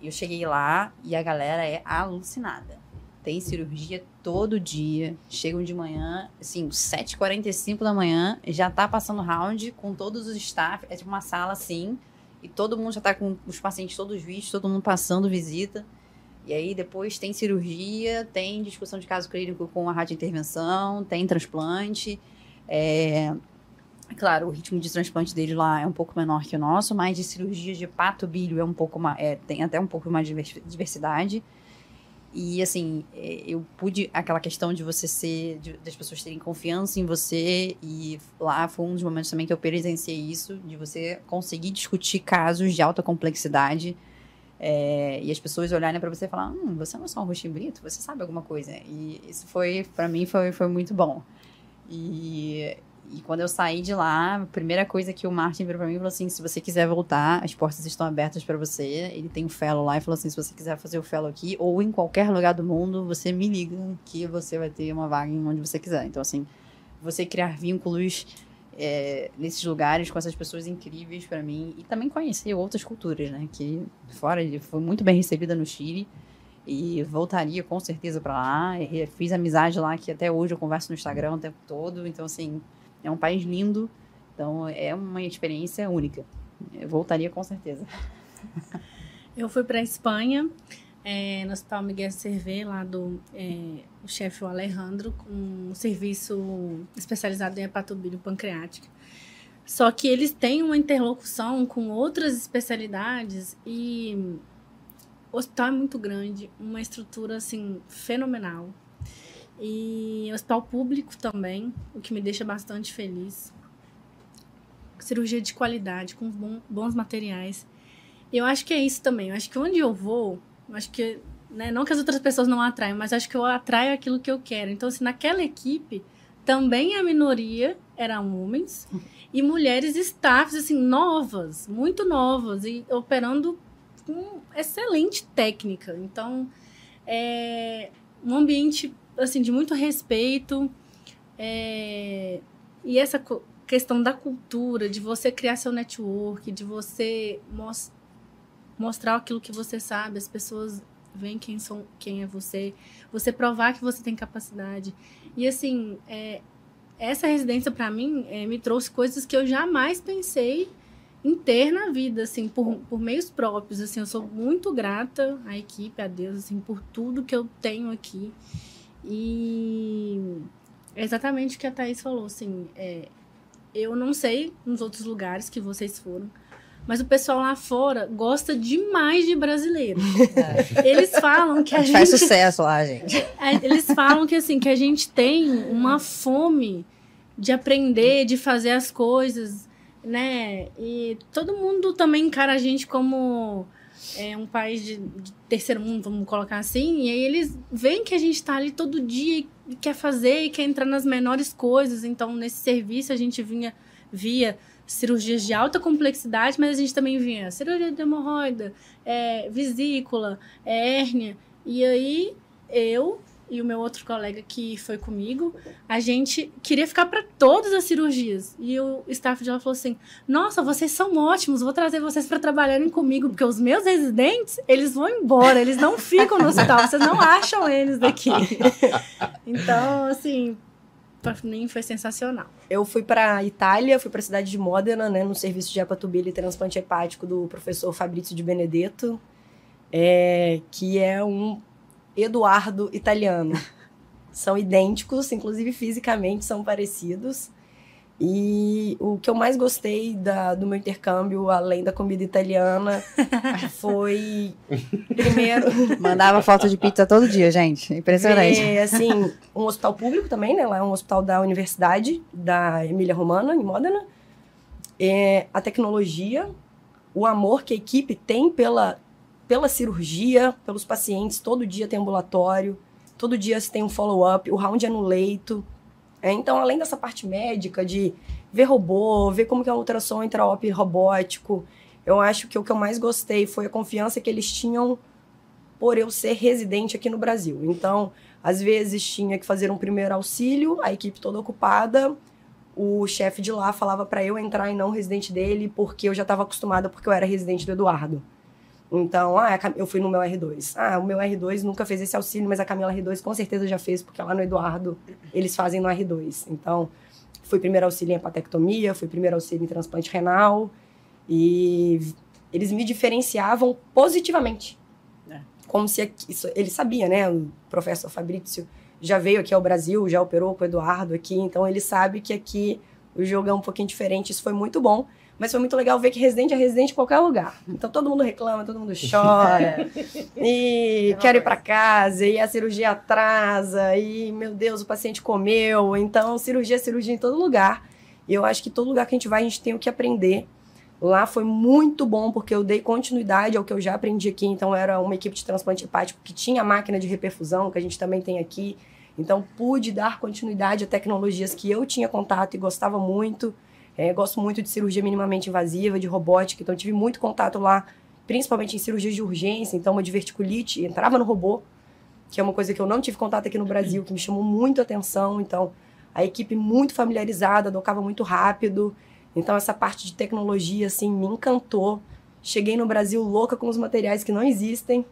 E eu cheguei lá e a galera é alucinada. Tem cirurgia todo dia. Chegam de manhã, assim, 7h45 da manhã, já tá passando round com todos os staff. É tipo uma sala assim. E todo mundo já tá com os pacientes todos vistos, todo mundo passando visita. E aí depois tem cirurgia, tem discussão de caso clínico com a radiointervenção, tem transplante. É... Claro, o ritmo de transplante dele lá é um pouco menor que o nosso, mas de cirurgia de pato bilho é um pouco mais, é, tem até um pouco mais de divers- diversidade. E assim, é, eu pude aquela questão de você ser, de- das pessoas terem confiança em você e lá foi um dos momentos também que eu presenciei isso, de você conseguir discutir casos de alta complexidade é, e as pessoas olharem para você e falar, hum, você não é só um rostinho bonito, você sabe alguma coisa. E isso foi, para mim, foi, foi muito bom. E, e quando eu saí de lá, a primeira coisa que o Martin virou para mim falou assim: se você quiser voltar, as portas estão abertas para você. Ele tem um fellow lá e falou assim: se você quiser fazer o fellow aqui ou em qualquer lugar do mundo, você me liga que você vai ter uma vaga em onde você quiser. Então, assim, você criar vínculos é, nesses lugares com essas pessoas incríveis para mim e também conhecer outras culturas, né? Que fora foi muito bem recebida no Chile e voltaria com certeza para lá. E fiz amizade lá que até hoje eu converso no Instagram o tempo todo. Então assim é um país lindo. Então é uma experiência única. Eu voltaria com certeza. Eu fui para Espanha, é, no Hospital Miguel Servet, lá do é, o chefe Alejandro, com um serviço especializado em hepatobilho pancreática. Só que eles têm uma interlocução com outras especialidades e o hospital é muito grande, uma estrutura assim fenomenal. E hospital público também, o que me deixa bastante feliz. Cirurgia de qualidade, com bons materiais. Eu acho que é isso também. Eu acho que onde eu vou, eu acho que, né, não que as outras pessoas não atraem, mas acho que eu atraio aquilo que eu quero. Então, assim, naquela equipe, também a minoria eram homens e mulheres staffs, assim, novas, muito novas e operando com excelente técnica. Então, é um ambiente, assim, de muito respeito é, e essa questão da cultura, de você criar seu network, de você mos- mostrar aquilo que você sabe, as pessoas veem quem, são, quem é você, você provar que você tem capacidade. E assim, é, essa residência para mim é, me trouxe coisas que eu jamais pensei em ter na vida, assim, por, por meios próprios, assim, eu sou muito grata à equipe, a Deus, assim, por tudo que eu tenho aqui. E é exatamente o que a Thaís falou, assim, é, eu não sei nos outros lugares que vocês foram, mas o pessoal lá fora gosta demais de brasileiro. É. Eles falam que a, a gente faz sucesso lá, gente. É, eles falam que assim que a gente tem uma fome de aprender, de fazer as coisas, né? E todo mundo também encara a gente como é, um país de, de, terceiro mundo, vamos colocar assim. E aí eles veem que a gente está ali todo dia e quer fazer e quer entrar nas menores coisas. Então, nesse serviço, a gente vinha via cirurgias de alta complexidade, mas a gente também vinha cirurgia de hemorroida, é, vesícula, é, hérnia. E aí eu e o meu outro colega que foi comigo, a gente queria ficar para todas as cirurgias. E o staff de lá falou assim: "Nossa, vocês são ótimos, vou trazer vocês para trabalharem comigo, porque os meus residentes, eles vão embora, eles não ficam no hospital, vocês não acham eles daqui". então, assim, para mim foi sensacional. Eu fui para Itália, fui para a cidade de Modena, né, no serviço de hepatobia e transplante hepático do professor Fabrício de Benedetto, é, que é um Eduardo italiano. São idênticos, inclusive fisicamente são parecidos. E o que eu mais gostei da, do meu intercâmbio, além da comida italiana, foi primeiro. Mandava foto de pizza todo dia, gente. Impressionante. Ver, assim, um hospital público também, né? Lá é um hospital da Universidade da Emília Romana, em Modena. É, a tecnologia, o amor que a equipe tem pela pela cirurgia, pelos pacientes, todo dia tem ambulatório, todo dia se tem um follow-up, o round é no leito. É, então, além dessa parte médica, de ver robô, ver como que é o ultrassom intraop robótico, eu acho que o que eu mais gostei foi a confiança que eles tinham por eu ser residente aqui no Brasil. Então, às vezes tinha que fazer um primeiro auxílio, a equipe toda ocupada, o chefe de lá falava para eu entrar e não residente dele, porque eu já estava acostumada porque eu era residente do Eduardo. Então, ah, eu fui no meu R2. Ah, o meu R2 nunca fez esse auxílio, mas a Camila R2 com certeza já fez, porque lá no Eduardo eles fazem no R2. Então, fui primeiro auxílio em hepatectomia, fui primeiro auxílio em transplante renal. E eles me diferenciavam positivamente. É. Como se isso, ele sabia, né? O professor Fabrício já veio aqui ao Brasil, já operou com o Eduardo aqui, então ele sabe que aqui o jogo é um pouquinho diferente. Isso foi muito bom. Mas foi muito legal ver que residente é residente em qualquer lugar. Então todo mundo reclama, todo mundo chora. e é quer ir para casa, e a cirurgia atrasa, e meu Deus, o paciente comeu. Então, cirurgia é cirurgia em todo lugar. E eu acho que todo lugar que a gente vai, a gente tem o que aprender. Lá foi muito bom, porque eu dei continuidade ao que eu já aprendi aqui. Então, era uma equipe de transplante hepático que tinha máquina de reperfusão, que a gente também tem aqui. Então, pude dar continuidade a tecnologias que eu tinha contato e gostava muito. É, gosto muito de cirurgia minimamente invasiva, de robótica, então tive muito contato lá, principalmente em cirurgias de urgência, então uma diverticulite, entrava no robô, que é uma coisa que eu não tive contato aqui no Brasil, que me chamou muito a atenção, então a equipe muito familiarizada, docava muito rápido, então essa parte de tecnologia, assim, me encantou. Cheguei no Brasil louca com os materiais que não existem,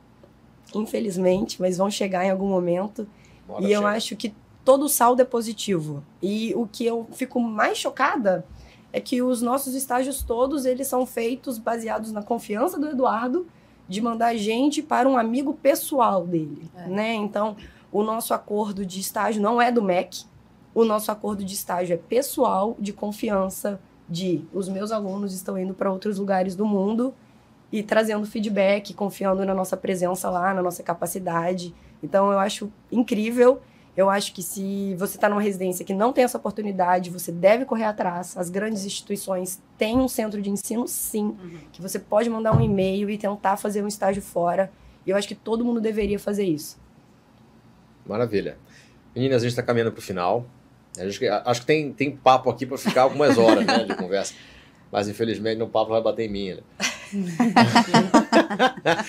infelizmente, mas vão chegar em algum momento. Bora e chega. eu acho que todo o saldo é positivo. E o que eu fico mais chocada é que os nossos estágios todos eles são feitos baseados na confiança do Eduardo de mandar gente para um amigo pessoal dele, é. né? Então, o nosso acordo de estágio não é do MEC, o nosso acordo de estágio é pessoal, de confiança, de os meus alunos estão indo para outros lugares do mundo e trazendo feedback, confiando na nossa presença lá, na nossa capacidade. Então, eu acho incrível eu acho que se você está numa residência que não tem essa oportunidade, você deve correr atrás. As grandes instituições têm um centro de ensino, sim, uhum. que você pode mandar um e-mail e tentar fazer um estágio fora. E eu acho que todo mundo deveria fazer isso. Maravilha. Meninas, a gente está caminhando para o final. Gente, acho que tem, tem papo aqui para ficar algumas horas né, de conversa. Mas infelizmente no papo vai bater em mim. Né?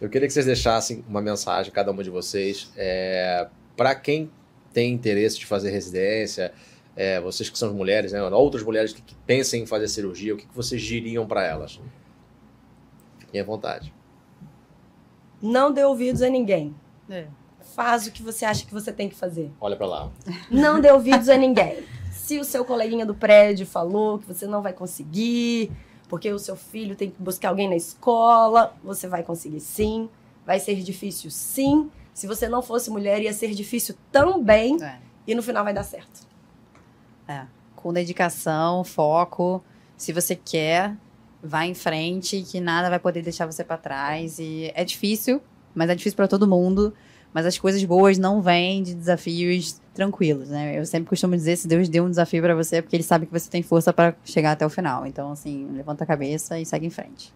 eu queria que vocês deixassem uma mensagem, cada uma de vocês. É para quem tem interesse de fazer residência, é, vocês que são mulheres, né, outras mulheres que, que pensem em fazer cirurgia, o que, que vocês diriam para elas? Fiquem à vontade. Não dê ouvidos a ninguém. É. Faz o que você acha que você tem que fazer. Olha pra lá. Não dê ouvidos a ninguém. Se o seu coleguinha do prédio falou que você não vai conseguir, porque o seu filho tem que buscar alguém na escola, você vai conseguir sim. Vai ser difícil sim. Se você não fosse mulher, ia ser difícil também. É. E no final vai dar certo. Com dedicação, foco. Se você quer, vá em frente, que nada vai poder deixar você pra trás. E é difícil, mas é difícil pra todo mundo. Mas as coisas boas não vêm de desafios tranquilos, né? Eu sempre costumo dizer, se Deus deu um desafio pra você, é porque ele sabe que você tem força pra chegar até o final. Então, assim, levanta a cabeça e segue em frente.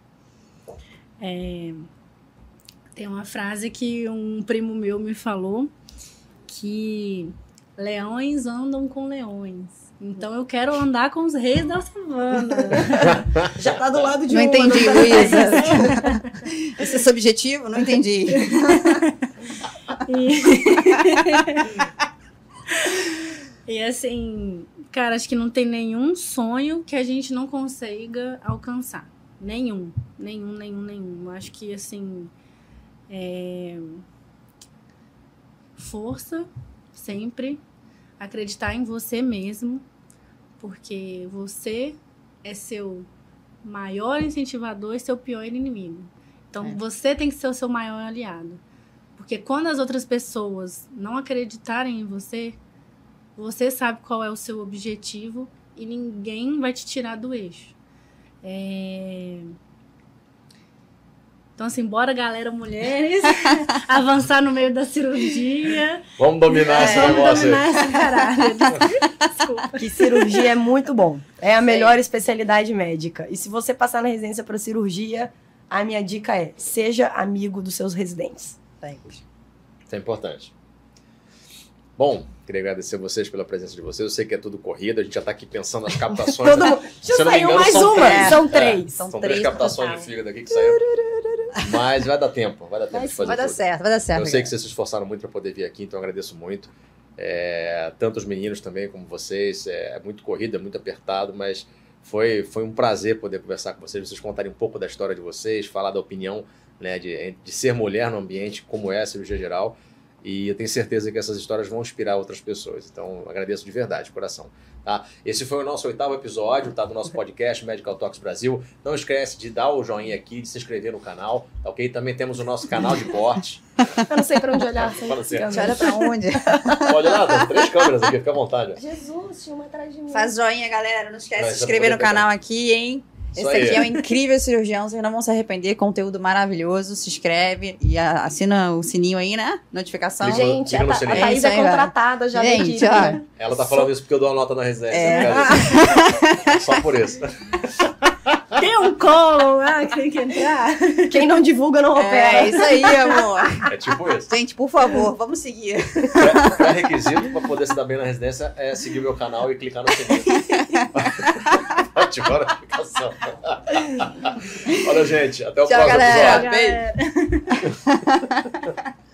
É, tem uma frase que um primo meu me falou que leões andam com leões. Então eu quero andar com os reis da savana. Já tá do lado de Não uma, entendi, tá- Luísa. Esse é seu objetivo? Não entendi. E, e assim, cara, acho que não tem nenhum sonho que a gente não consiga alcançar. Nenhum, nenhum, nenhum, nenhum. Acho que assim. É, Força, sempre. Acreditar em você mesmo. Porque você é seu maior incentivador e seu pior inimigo. Então É. você tem que ser o seu maior aliado. Porque quando as outras pessoas não acreditarem em você, você sabe qual é o seu objetivo e ninguém vai te tirar do eixo. É... Então, assim, bora, galera, mulheres, avançar no meio da cirurgia. Vamos dominar esse Vamos negócio aí. dominar esse caralho. Desculpa. Que cirurgia é muito bom. É a melhor especialidade médica. E se você passar na residência para cirurgia, a minha dica é: seja amigo dos seus residentes. Isso é importante. Bom, queria agradecer vocês pela presença de vocês. Eu sei que é tudo corrido, a gente já tá aqui pensando nas captações. Todo mundo. Já saiu engano, mais são uma. três. São É, três. São São três três captações total. de fígado aqui que saíram. Mas vai dar tempo, vai dar tempo Vai de fazer Vai dar tudo. certo, vai dar certo. Eu sei que vocês se esforçaram muito para poder vir aqui, então agradeço muito. É, tanto os meninos também como vocês. É, é muito corrido, é muito apertado, mas foi, foi um prazer poder conversar com vocês, vocês contarem um pouco da história de vocês, falar da opinião né, de, de ser mulher no ambiente, como é a cirurgia geral. E eu tenho certeza que essas histórias vão inspirar outras pessoas. Então, agradeço de verdade, de coração. Tá? Esse foi o nosso oitavo episódio tá, do nosso podcast Medical Talks Brasil. Não esquece de dar o joinha aqui, de se inscrever no canal, tá ok? Também temos o nosso canal de corte. Eu não sei pra onde olhar. assim. Você olha pra onde? Pode olhar, tem três câmeras aqui, fica à vontade. Jesus, tinha uma atrás de mim. Faz joinha, galera. Não esquece Vai, de se inscrever no pegar. canal aqui, hein? Isso Esse aí. aqui é o incrível cirurgião, vocês não vão se arrepender. Conteúdo maravilhoso. Se inscreve e a- assina o sininho aí, né? Notificação. Liga Gente, liga a, a. Thaís é contratada já Gente, ó. Ela tá falando isso porque eu dou a nota na residência. É. Só por isso. Tem um colo lá que tem que entrar. Quem não divulga não É opera. isso aí, amor. É tipo isso. Gente, por favor, vamos seguir. Pré- Pré-requisito para poder se dar bem na residência é seguir o meu canal e clicar no sininho. Ativa a notificação. Olha, gente, até o Tchau, próximo galera. episódio. Beijo.